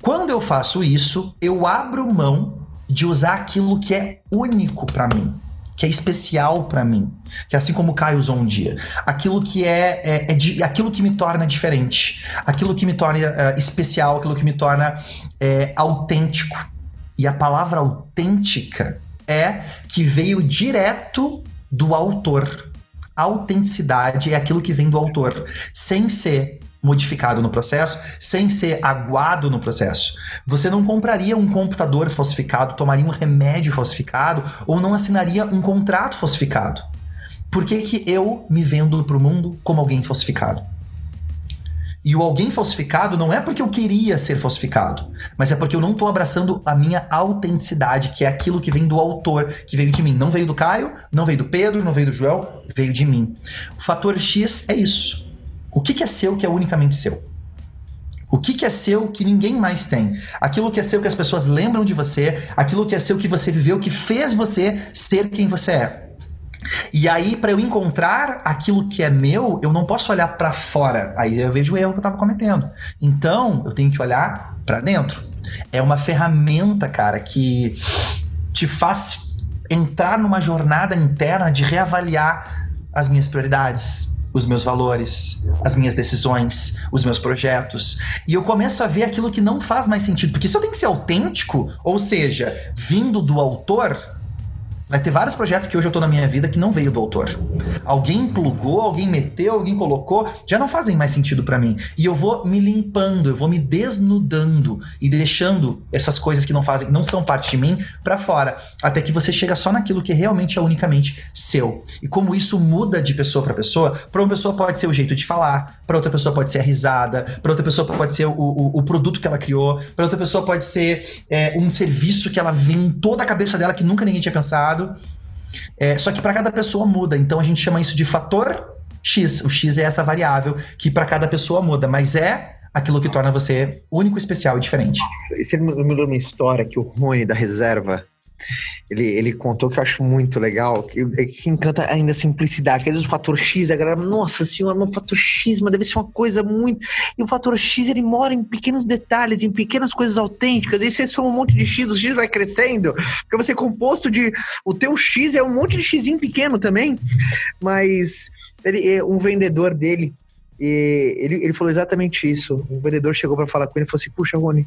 Quando eu faço isso, eu abro mão de usar aquilo que é único para mim que é especial para mim, que é assim como o Caio usou um dia, aquilo que é, é, é de, aquilo que me torna diferente, aquilo que me torna é, especial, aquilo que me torna é, autêntico. E a palavra autêntica é que veio direto do autor. autenticidade é aquilo que vem do autor, sem ser modificado no processo, sem ser aguado no processo. Você não compraria um computador falsificado, tomaria um remédio falsificado ou não assinaria um contrato falsificado. Por que, que eu me vendo para o mundo como alguém falsificado? E o alguém falsificado não é porque eu queria ser falsificado, mas é porque eu não estou abraçando a minha autenticidade, que é aquilo que vem do autor, que veio de mim. Não veio do Caio, não veio do Pedro, não veio do João, veio de mim. O fator X é isso. O que, que é seu que é unicamente seu? O que, que, é seu que ninguém mais tem? Aquilo que é seu que as pessoas lembram de você, aquilo que é seu que você viveu, que fez você ser quem você é. E aí, para eu encontrar aquilo que é meu, eu não posso olhar para fora. Aí eu vejo o erro que eu estava cometendo. Então, eu tenho que olhar para dentro. É uma ferramenta, cara, que te faz entrar numa jornada interna de reavaliar as minhas prioridades, os meus valores, as minhas decisões, os meus projetos. E eu começo a ver aquilo que não faz mais sentido. Porque se eu tenho que ser autêntico, ou seja, vindo do autor, Vai ter vários projetos que hoje eu tô na minha vida que não veio do autor. Alguém plugou, alguém meteu, alguém colocou, já não fazem mais sentido para mim. E eu vou me limpando, eu vou me desnudando e deixando essas coisas que não fazem, não são parte de mim para fora, até que você chega só naquilo que realmente é unicamente seu. E como isso muda de pessoa para pessoa, para uma pessoa pode ser o jeito de falar, para outra pessoa pode ser a risada, para outra pessoa pode ser o, o, o, produto que ela criou, para outra pessoa pode ser é, um serviço que ela viu em toda a cabeça dela que nunca ninguém tinha pensado é, só que para cada pessoa muda. Então a gente chama isso de fator X. O X é essa variável que para cada pessoa muda, mas é aquilo que torna você único, especial e diferente. Nossa, você me lembrou uma história que o Rony da reserva ele, ele contou que eu acho muito legal, que, que encanta ainda a simplicidade. Que às vezes o fator X, a galera, nossa senhora, o fator X, mas deve ser uma coisa muito. E o fator X, ele mora em pequenos detalhes, em pequenas coisas autênticas. E você soma um monte de X, o X vai crescendo, porque você é composto de. O teu X é um monte de X pequeno também, mas ele, é, um vendedor dele e ele, ele falou exatamente isso. O vendedor chegou para falar com ele e falou assim: Puxa, Rony,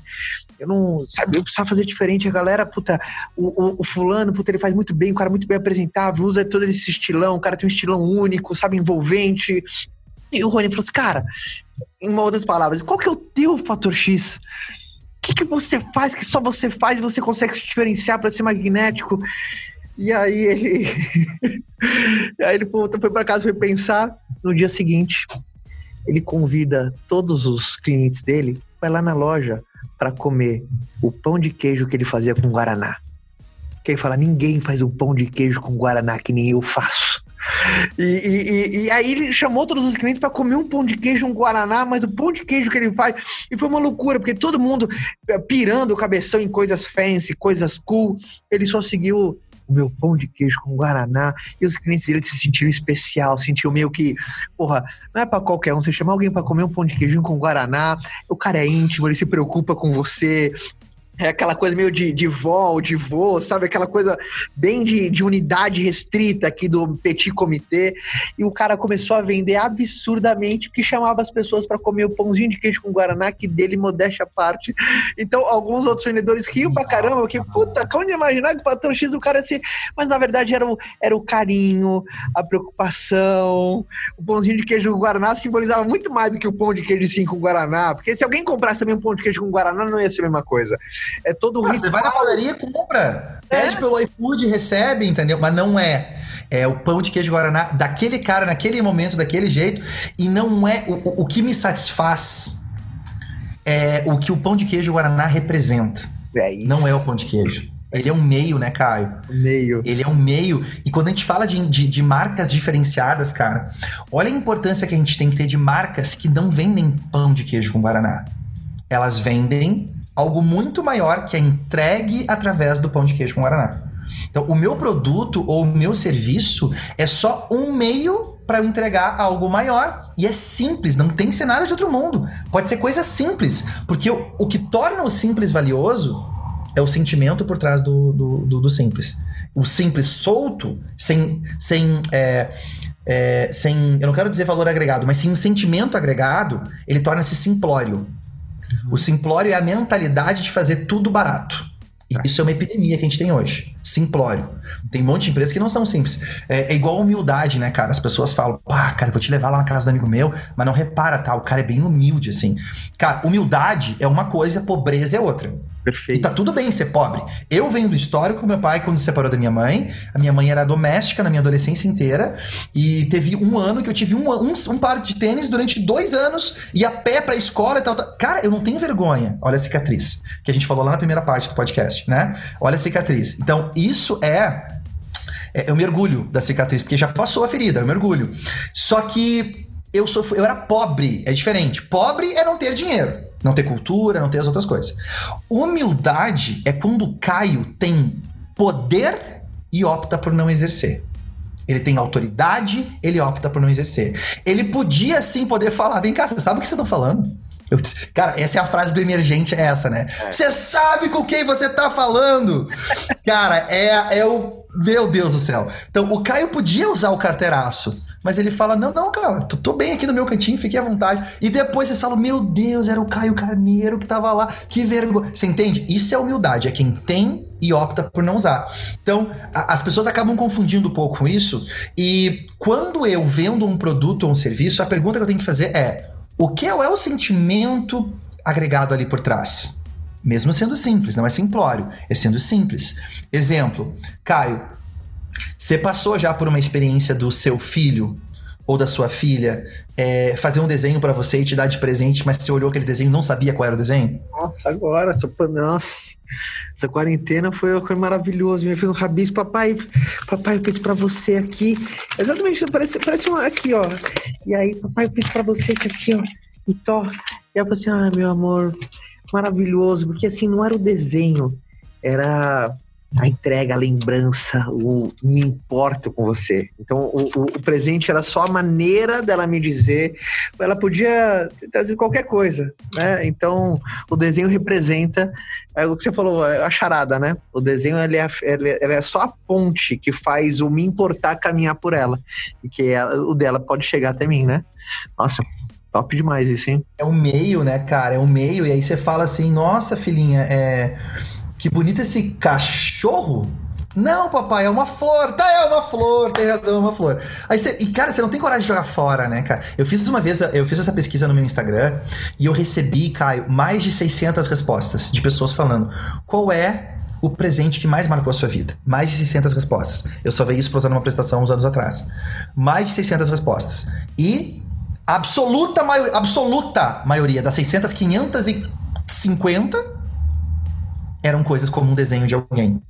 eu não. Sabe, eu precisava fazer diferente. A galera, puta, o, o, o, fulano, puta, ele faz muito bem, o cara muito bem apresentável, usa todo esse estilão, o cara tem um estilão único, sabe, envolvente. E o Rony falou assim: Cara, em outras palavras, qual que é o teu fator X? O que, que você faz que só você faz e você consegue se diferenciar para ser magnético? E aí ele. e aí ele foi para casa, foi pensar. No dia seguinte, ele convida todos os clientes dele, vai lá na loja para comer o pão de queijo que ele fazia com guaraná. Que ele fala: ninguém faz um pão de queijo com guaraná que nem eu faço. E, e, e, aí ele chamou todos os clientes para comer um pão de queijo, um guaraná, mas o pão de queijo que ele faz. E foi uma loucura, porque todo mundo eh, pirando o cabeção em coisas fancy, coisas cool. Ele só seguiu o meu pão de queijo com guaraná. E os clientes dele se sentiram especial, sentiu meio que, porra, não é para qualquer um. Você chamar alguém para comer um pão de queijo com guaraná, o cara é íntimo, ele se preocupa com você, é aquela coisa meio de, de vó, de vô, sabe? Aquela coisa bem de, de unidade restrita aqui do petit comitê. E o cara começou a vender absurdamente, que chamava as pessoas para comer o pãozinho de queijo com guaraná, que dele modéstia à parte. Então, alguns outros vendedores riam pra caramba, porque, puta, como de imaginar que o patrão X do cara assim. Mas na verdade era o, era o carinho, a preocupação. O pãozinho de queijo com guaraná simbolizava muito mais do que o pão de queijo sim com guaraná. Porque se alguém comprasse também um pão de queijo com guaraná, não ia ser a mesma coisa. É todo o ah, Você vai na padaria, compra. É. Pede pelo iFood, recebe, entendeu? Mas não é. É o pão de queijo Guaraná daquele cara, naquele momento, daquele jeito. E não é. O, o que me satisfaz é o que o pão de queijo Guaraná representa. É isso. Não é o pão de queijo. Ele é um meio, né, Caio? Meio. Ele é um meio. E quando a gente fala de, de, de, marcas diferenciadas, cara, olha a importância que a gente tem que ter de marcas que não vendem pão de queijo com Guaraná. Elas vendem algo muito maior que é entregue através do pão de queijo com guaraná. Então, o meu produto ou o meu serviço é só um meio para eu entregar algo maior. E é simples, não tem que ser nada de outro mundo. Pode ser coisa simples, porque o, o que torna o simples valioso é o sentimento por trás do, do, do, do simples. O simples solto, sem, sem, é, é, sem. Eu não quero dizer valor agregado, mas sem um sentimento agregado, ele torna-se simplório. O simplório é a mentalidade de fazer tudo barato. E isso é uma epidemia que a gente tem hoje. Simplório. Tem um monte de empresas que não são simples. É, é igual a humildade, né, cara? As pessoas falam, pá, cara, eu vou te levar lá na casa do amigo meu, mas não repara, tá? O cara é bem humilde, assim. Cara, humildade é uma coisa, pobreza é outra. Perfeito. E tá tudo bem ser pobre. Eu venho do histórico, meu pai, quando se separou da minha mãe, a minha mãe era doméstica na minha adolescência inteira, e teve um ano que eu tive um, um, um par de tênis durante dois anos, e a pé pra escola e tal, tal. Cara, eu não tenho vergonha. Olha a cicatriz, que a gente falou lá na primeira parte do podcast, né? Olha a cicatriz. Então, isso é é, eu mergulho da cicatriz, porque já passou a ferida, eu mergulho. Só que eu, sou, eu era pobre, é diferente. Pobre é não ter dinheiro. Não ter cultura, não ter as outras coisas. Humildade é quando o Caio tem poder e opta por não exercer. Ele tem autoridade, ele opta por não exercer. Ele podia sim poder falar: vem cá, você sabe o que vocês estão falando? Eu, cara, essa é a frase do emergente, é essa, né? É. Você sabe com quem você tá falando? cara, é, é o. Meu Deus do céu. Então, o Caio podia usar o carteiraço, Mas ele fala: Não, não, cara, tô, tô bem aqui no meu cantinho, fiquei à vontade. E depois vocês falam: Meu Deus, era o Caio Carneiro que tava lá, que vergonha. Você entende? Isso é humildade, é quem tem e opta por não usar. Então, a, as pessoas acabam confundindo um pouco isso. E quando eu vendo um produto ou um serviço, a pergunta que eu tenho que fazer é: o que é o sentimento agregado ali por trás? Mesmo sendo simples, não é simplório, é sendo simples. Exemplo, Caio, você passou já por uma experiência do seu filho ou da sua filha é, fazer um desenho para você e te dar de presente, mas você olhou aquele desenho e não sabia qual era o desenho? Nossa, agora, nossa, essa quarentena foi, foi maravilhoso. Minha filha, um rabisco, papai, papai, eu fiz para você aqui. Exatamente, parece, parece um aqui, ó. E aí, papai, eu fiz para você esse aqui, ó. E to. E eu falei assim, ah, meu amor, maravilhoso, porque assim, não era o desenho, era a entrega, a lembrança, o me importo com você. Então, o, o, o, presente era só a maneira dela me dizer. Ela podia trazer qualquer coisa, né? Então, o desenho representa é o que você falou, é a charada, né? O desenho ele é, ele, ele é só a ponte que faz o me importar caminhar por ela e que ela, o dela pode chegar até mim, né? Nossa, Top demais isso, hein? É um meio, né, cara? É um meio, e aí você fala assim, nossa, filhinha, é que bonito esse cachorro. Não, papai, é uma flor. Tá, é uma flor, tem razão, é uma flor. Aí você, e cara, você não tem coragem de jogar fora, né, cara? Eu fiz uma vez, eu fiz essa pesquisa no meu Instagram e eu recebi, Caio, mais de 600 respostas de pessoas falando qual é o presente que mais marcou a sua vida. Mais de 600 respostas. Eu só vi isso pra usar numa apresentação uns anos atrás. Mais de 600 respostas. E absoluta, maioria, absoluta maioria das 600, 550 eram coisas como um desenho de alguém.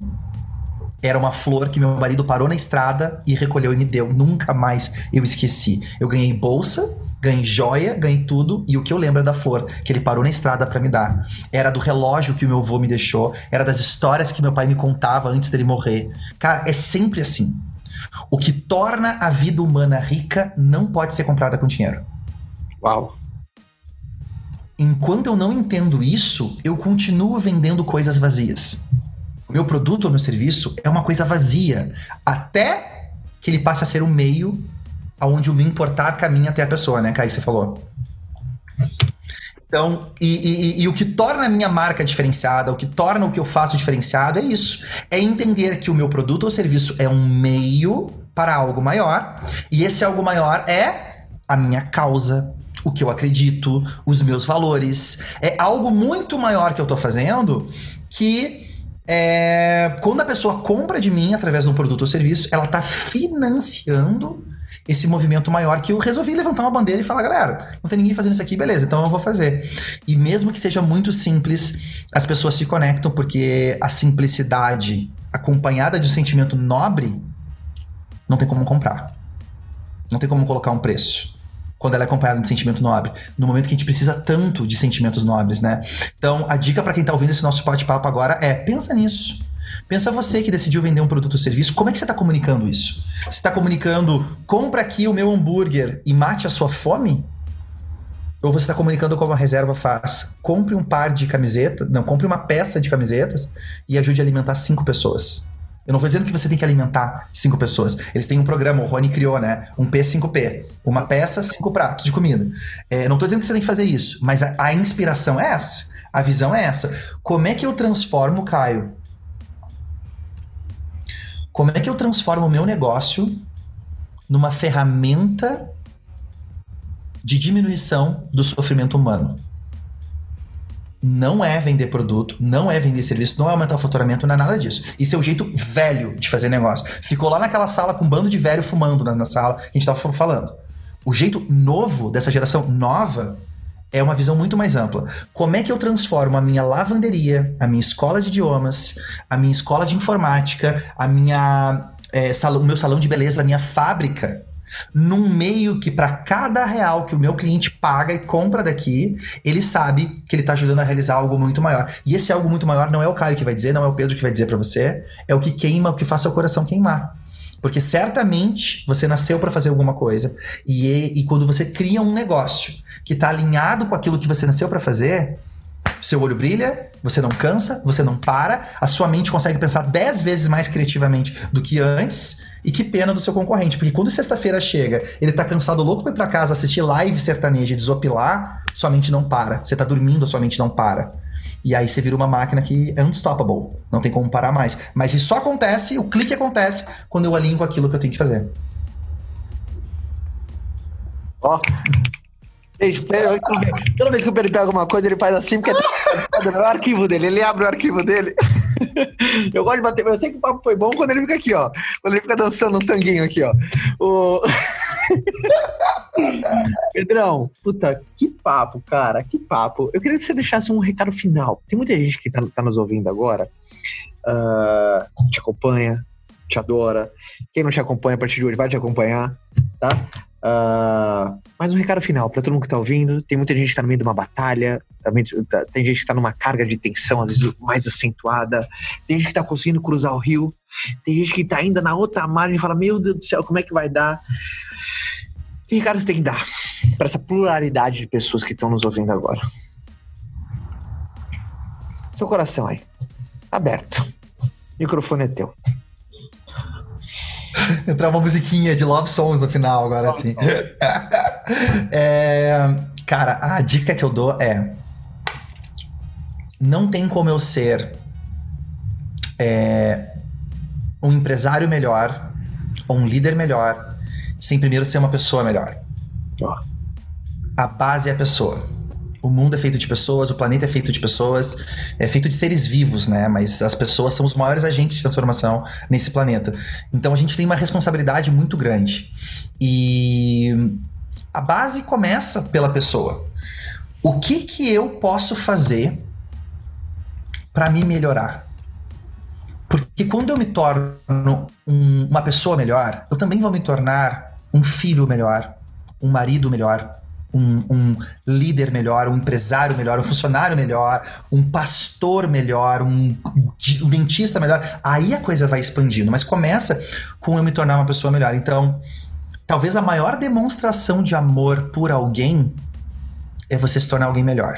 Era uma flor que meu marido parou na estrada e recolheu e me deu. Nunca mais eu esqueci. Eu ganhei bolsa, ganhei joia, ganhei tudo. E o que eu lembro é da flor que ele parou na estrada para me dar. Era do relógio que o meu avô me deixou. Era das histórias que meu pai me contava antes dele morrer. Cara, é sempre assim. O que torna a vida humana rica não pode ser comprada com dinheiro. Uau enquanto eu não entendo isso, eu continuo vendendo coisas vazias. O meu produto ou meu serviço é uma coisa vazia, até que ele passe a ser o meio aonde o me importar caminha até a pessoa, né, Kai, você falou. Então, e, e, e, o que torna a minha marca diferenciada, o que torna o que eu faço diferenciado é isso. É entender que o meu produto ou serviço é um meio para algo maior, e esse algo maior é a minha causa, o que eu acredito, os meus valores. É algo muito maior que eu tô fazendo que é, quando a pessoa compra de mim através de um produto ou serviço, ela tá financiando esse movimento maior que eu resolvi levantar uma bandeira e falar, galera, não tem ninguém fazendo isso aqui, beleza, então eu vou fazer. E mesmo que seja muito simples, as pessoas se conectam porque a simplicidade acompanhada de um sentimento nobre não tem como comprar. Não tem como colocar um preço quando ela é acompanhada de sentimento nobre, no momento que a gente precisa tanto de sentimentos nobres, né? Então, a dica para quem tá ouvindo esse nosso bate-papo agora é: pensa nisso. Pensa você que decidiu vender um produto ou serviço, como é que você está comunicando isso? Você está comunicando, compra aqui o meu hambúrguer e mate a sua fome? Ou você está comunicando como a reserva faz? Compre um par de camisetas, não, compre uma peça de camisetas e ajude a alimentar cinco pessoas. Eu não estou dizendo que você tem que alimentar cinco pessoas. Eles têm um programa, o Rony criou, né? Um P5P. Uma peça, cinco pratos de comida. É, não estou dizendo que você tem que fazer isso, mas a, a inspiração é essa. A visão é essa. Como é que eu transformo, Caio? Como é que eu transformo o meu negócio numa ferramenta de diminuição do sofrimento humano? Não é vender produto, não é vender serviço, não é aumentar o faturamento, não é nada disso. Isso é o jeito velho de fazer negócio. Ficou lá naquela sala com um bando de velho fumando na, na sala que a gente estava falando. O jeito novo dessa geração nova é uma visão muito mais ampla. Como é que eu transformo a minha lavanderia, a minha escola de idiomas, a minha escola de informática, a minha é, salão, o meu salão de beleza, a minha fábrica num meio que para cada real que o meu cliente paga e compra daqui, ele sabe que ele está ajudando a realizar algo muito maior. E esse algo muito maior não é o Caio que vai dizer, não é o Pedro que vai dizer para você, é o que queima, o que faz seu coração queimar. Porque certamente você nasceu para fazer alguma coisa e, e quando você cria um negócio que está alinhado com aquilo que você nasceu para fazer, Seu olho brilha, você não cansa, você não para, a sua mente consegue pensar 10 vezes mais criativamente do que antes. E que pena do seu concorrente, porque quando sexta-feira chega, ele tá cansado, louco pra ir pra casa assistir live sertaneja e desopilar, sua mente não para. Você tá dormindo, a sua mente não para. E aí você vira uma máquina que é unstoppable. Não tem como parar mais. Mas isso só acontece, o clique acontece, quando eu alinho com aquilo que eu tenho que fazer. Ó. Gente, toda vez que o Pedro pega alguma coisa, ele faz assim, porque é o arquivo dele. Ele abre o arquivo dele. Eu gosto de bater, eu sei que o papo foi bom quando ele fica aqui, ó. Quando ele fica dançando um tanguinho aqui, ó. O... Pedrão, puta, que papo, cara, que papo. Eu queria que você deixasse um recado final. Tem muita gente que tá, tá nos ouvindo agora, uh, te acompanha, te adora. Quem não te acompanha a partir de hoje vai te acompanhar, tá? Uh, mais um recado final para todo mundo que tá ouvindo. Tem muita gente que tá no meio de uma batalha, tá, tem gente que tá numa carga de tensão, às vezes mais acentuada. Tem gente que tá conseguindo cruzar o rio. Tem gente que tá ainda na outra margem e fala: Meu Deus do céu, como é que vai dar? Que recado você tem que dar para essa pluralidade de pessoas que estão nos ouvindo agora? Seu coração aí, aberto. O microfone é teu. Entrar uma musiquinha de Love Songs no final, agora assim. é, cara, a dica que eu dou é: não tem como eu ser é, um empresário melhor ou um líder melhor sem primeiro ser uma pessoa melhor. A base é a pessoa. O mundo é feito de pessoas, o planeta é feito de pessoas, é feito de seres vivos, né? Mas as pessoas são os maiores agentes de transformação nesse planeta. Então a gente tem uma responsabilidade muito grande. E a base começa pela pessoa. O que que eu posso fazer para me melhorar? Porque quando eu me torno um, uma pessoa melhor, eu também vou me tornar um filho melhor, um marido melhor, um, um, líder melhor, um empresário melhor, um funcionário melhor, um pastor melhor, um, um, dentista melhor, aí a coisa vai expandindo. Mas começa com eu me tornar uma pessoa melhor. Então, talvez a maior demonstração de amor por alguém é você se tornar alguém melhor.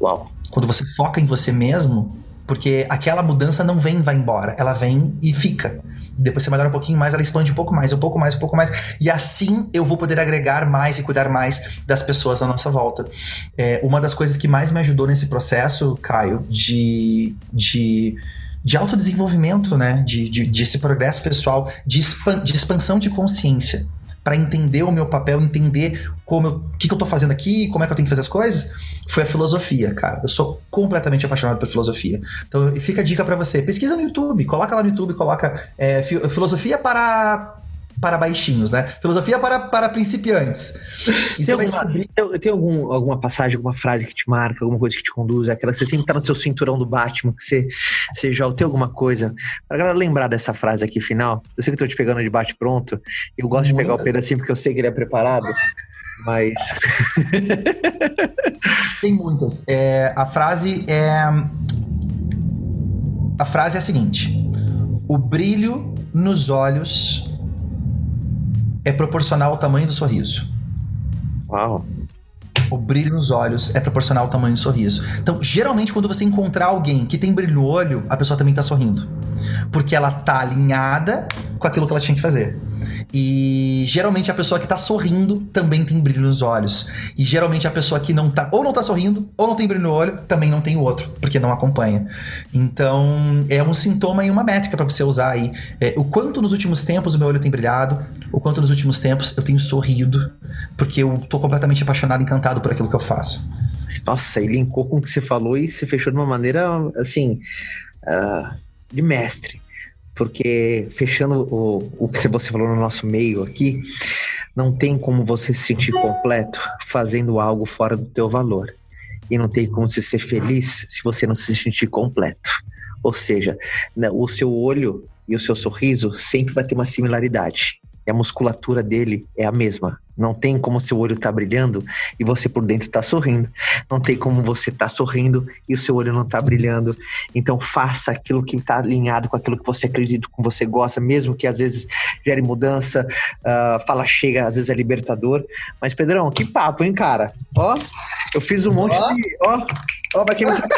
Uau. Quando você foca em você mesmo, porque aquela mudança não vem e vai embora, ela vem e fica depois você melhora um pouquinho mais, ela expande um pouco mais, um pouco mais, um pouco mais. E assim eu vou poder agregar mais e cuidar mais das pessoas à nossa volta. É, uma das coisas que mais me ajudou nesse processo, Caio, de. de de autodesenvolvimento, né? De, de, de esse progresso pessoal, de, expan de expansão de consciência para entender o meu papel, entender como o que, que eu tô fazendo aqui, como é que eu tenho que fazer as coisas, foi a filosofia, cara. Eu sou completamente apaixonado por filosofia. Então fica a dica para você. Pesquisa no YouTube, coloca lá no YouTube, coloca é, filosofia para para baixinhos, né? Filosofia para, para principiantes. E tem, alguma, descobrir... tem, tem algum, alguma passagem, alguma frase que te marca, alguma coisa que te conduz, aquela que você sempre tá no seu cinturão do Batman, que você, você já tem alguma coisa. Pra galera lembrar dessa frase aqui final, eu sei que eu tô te pegando de bate pronto, eu gosto de pegar o pedacinho porque eu sei que ele é preparado. Mas. tem muitas. É, a frase é. A frase é a seguinte: O brilho nos olhos é proporcional ao tamanho do sorriso. Uau. O brilho nos olhos é proporcional ao tamanho do sorriso. Então, geralmente, quando você encontrar alguém que tem brilho no olho, a pessoa também tá sorrindo. Porque ela tá alinhada com aquilo que ela tinha que fazer. E geralmente a pessoa que tá sorrindo também tem brilho nos olhos. E geralmente a pessoa que não tá, ou não tá sorrindo, ou não tem brilho no olho, também não tem o outro, porque não acompanha. Então, é um sintoma e uma métrica para você usar aí. É, o quanto nos últimos tempos o meu olho tem brilhado, o quanto nos últimos tempos eu tenho sorrido, porque eu tô completamente apaixonado, encantado por aquilo que eu faço. Nossa, e linkou com o que você falou e se fechou de uma maneira, assim, uh, de mestre porque fechando o, o que você falou no nosso meio aqui, não tem como você se sentir completo fazendo algo fora do teu valor. E não tem como você ser feliz se você não se sentir completo. Ou seja, né, o seu olho e o seu sorriso sempre vai ter uma similaridade e a musculatura dele é a mesma. Não tem como seu olho tá brilhando e você por dentro tá sorrindo. Não tem como você tá sorrindo e o seu olho não tá brilhando. Então faça aquilo que tá alinhado com aquilo que você acredita, com você gosta, mesmo que às vezes gere mudança. Uh, fala chega, às vezes é libertador. Mas Pedrão, que papo, hein, cara? Ó, eu fiz um monte de. Ó, Ó, pra quem não sabe,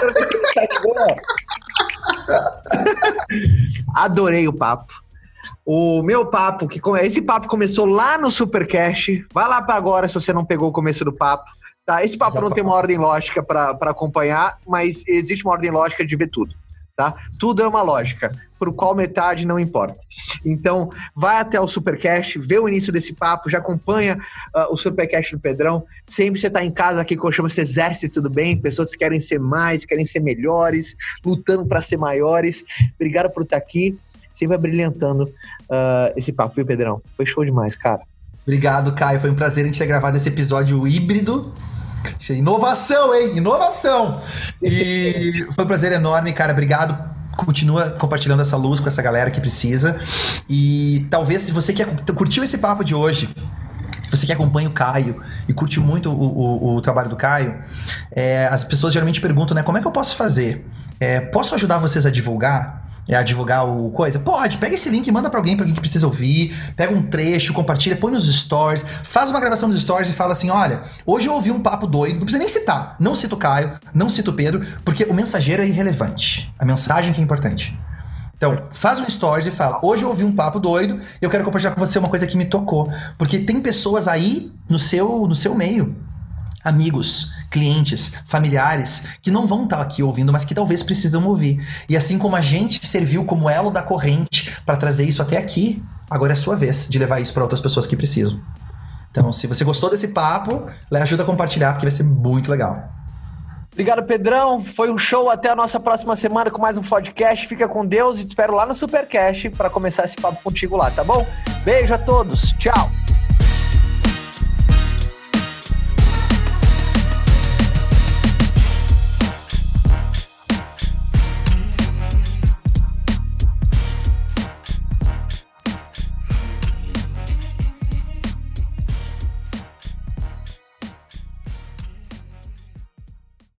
Adorei o papo. O meu papo, que esse papo começou lá no Supercast. Vai lá para agora se você não pegou o começo do papo. Tá? Esse papo não tem uma ordem lógica para acompanhar, mas existe uma ordem lógica de ver tudo. Tá? Tudo é uma lógica, por qual metade não importa. Então, vai até o Supercast, vê o início desse papo, já acompanha uh, o Supercast do Pedrão. Sempre você está em casa aqui com chama-se Exército, tudo bem? Pessoas que querem ser mais, querem ser melhores, lutando para ser maiores. Obrigado por estar aqui, sempre brilhantando uh, esse papo, viu, Pedrão? Foi show demais, cara. Obrigado, Caio. Foi um prazer a gente ter gravado esse episódio híbrido Inovação, hein? Inovação! E foi um prazer enorme, cara. Obrigado continua compartilhando essa luz com essa galera que precisa. E talvez, se você quer, curtiu esse papo de hoje, você que acompanha o Caio e curte muito o, o, o trabalho do Caio, é, as pessoas geralmente perguntam, né? Como é que eu posso fazer? É, posso ajudar vocês a divulgar? É, a divulgar o coisa? Pode, pega esse link, manda para alguém, para alguém que precisa ouvir, pega um trecho, compartilha, põe nos stories, faz uma gravação nos stories e fala assim: olha, hoje eu ouvi um papo doido, não precisa nem citar, não cita o Caio, não cita o Pedro, porque o mensageiro é irrelevante. A mensagem que é importante. Então, faz um stories e fala: Hoje eu ouvi um papo doido eu quero compartilhar com você uma coisa que me tocou. Porque tem pessoas aí no seu, no seu meio amigos, clientes, familiares que não vão estar aqui ouvindo, mas que talvez precisam ouvir. E assim como a gente serviu como elo da corrente para trazer isso até aqui, agora é a sua vez de levar isso para outras pessoas que precisam. Então, se você gostou desse papo, ajuda a compartilhar, porque vai ser muito legal. Obrigado, Pedrão. Foi um show. Até a nossa próxima semana com mais um podcast. Fica com Deus e te espero lá no Supercast para começar esse papo contigo lá, tá bom? Beijo a todos. Tchau.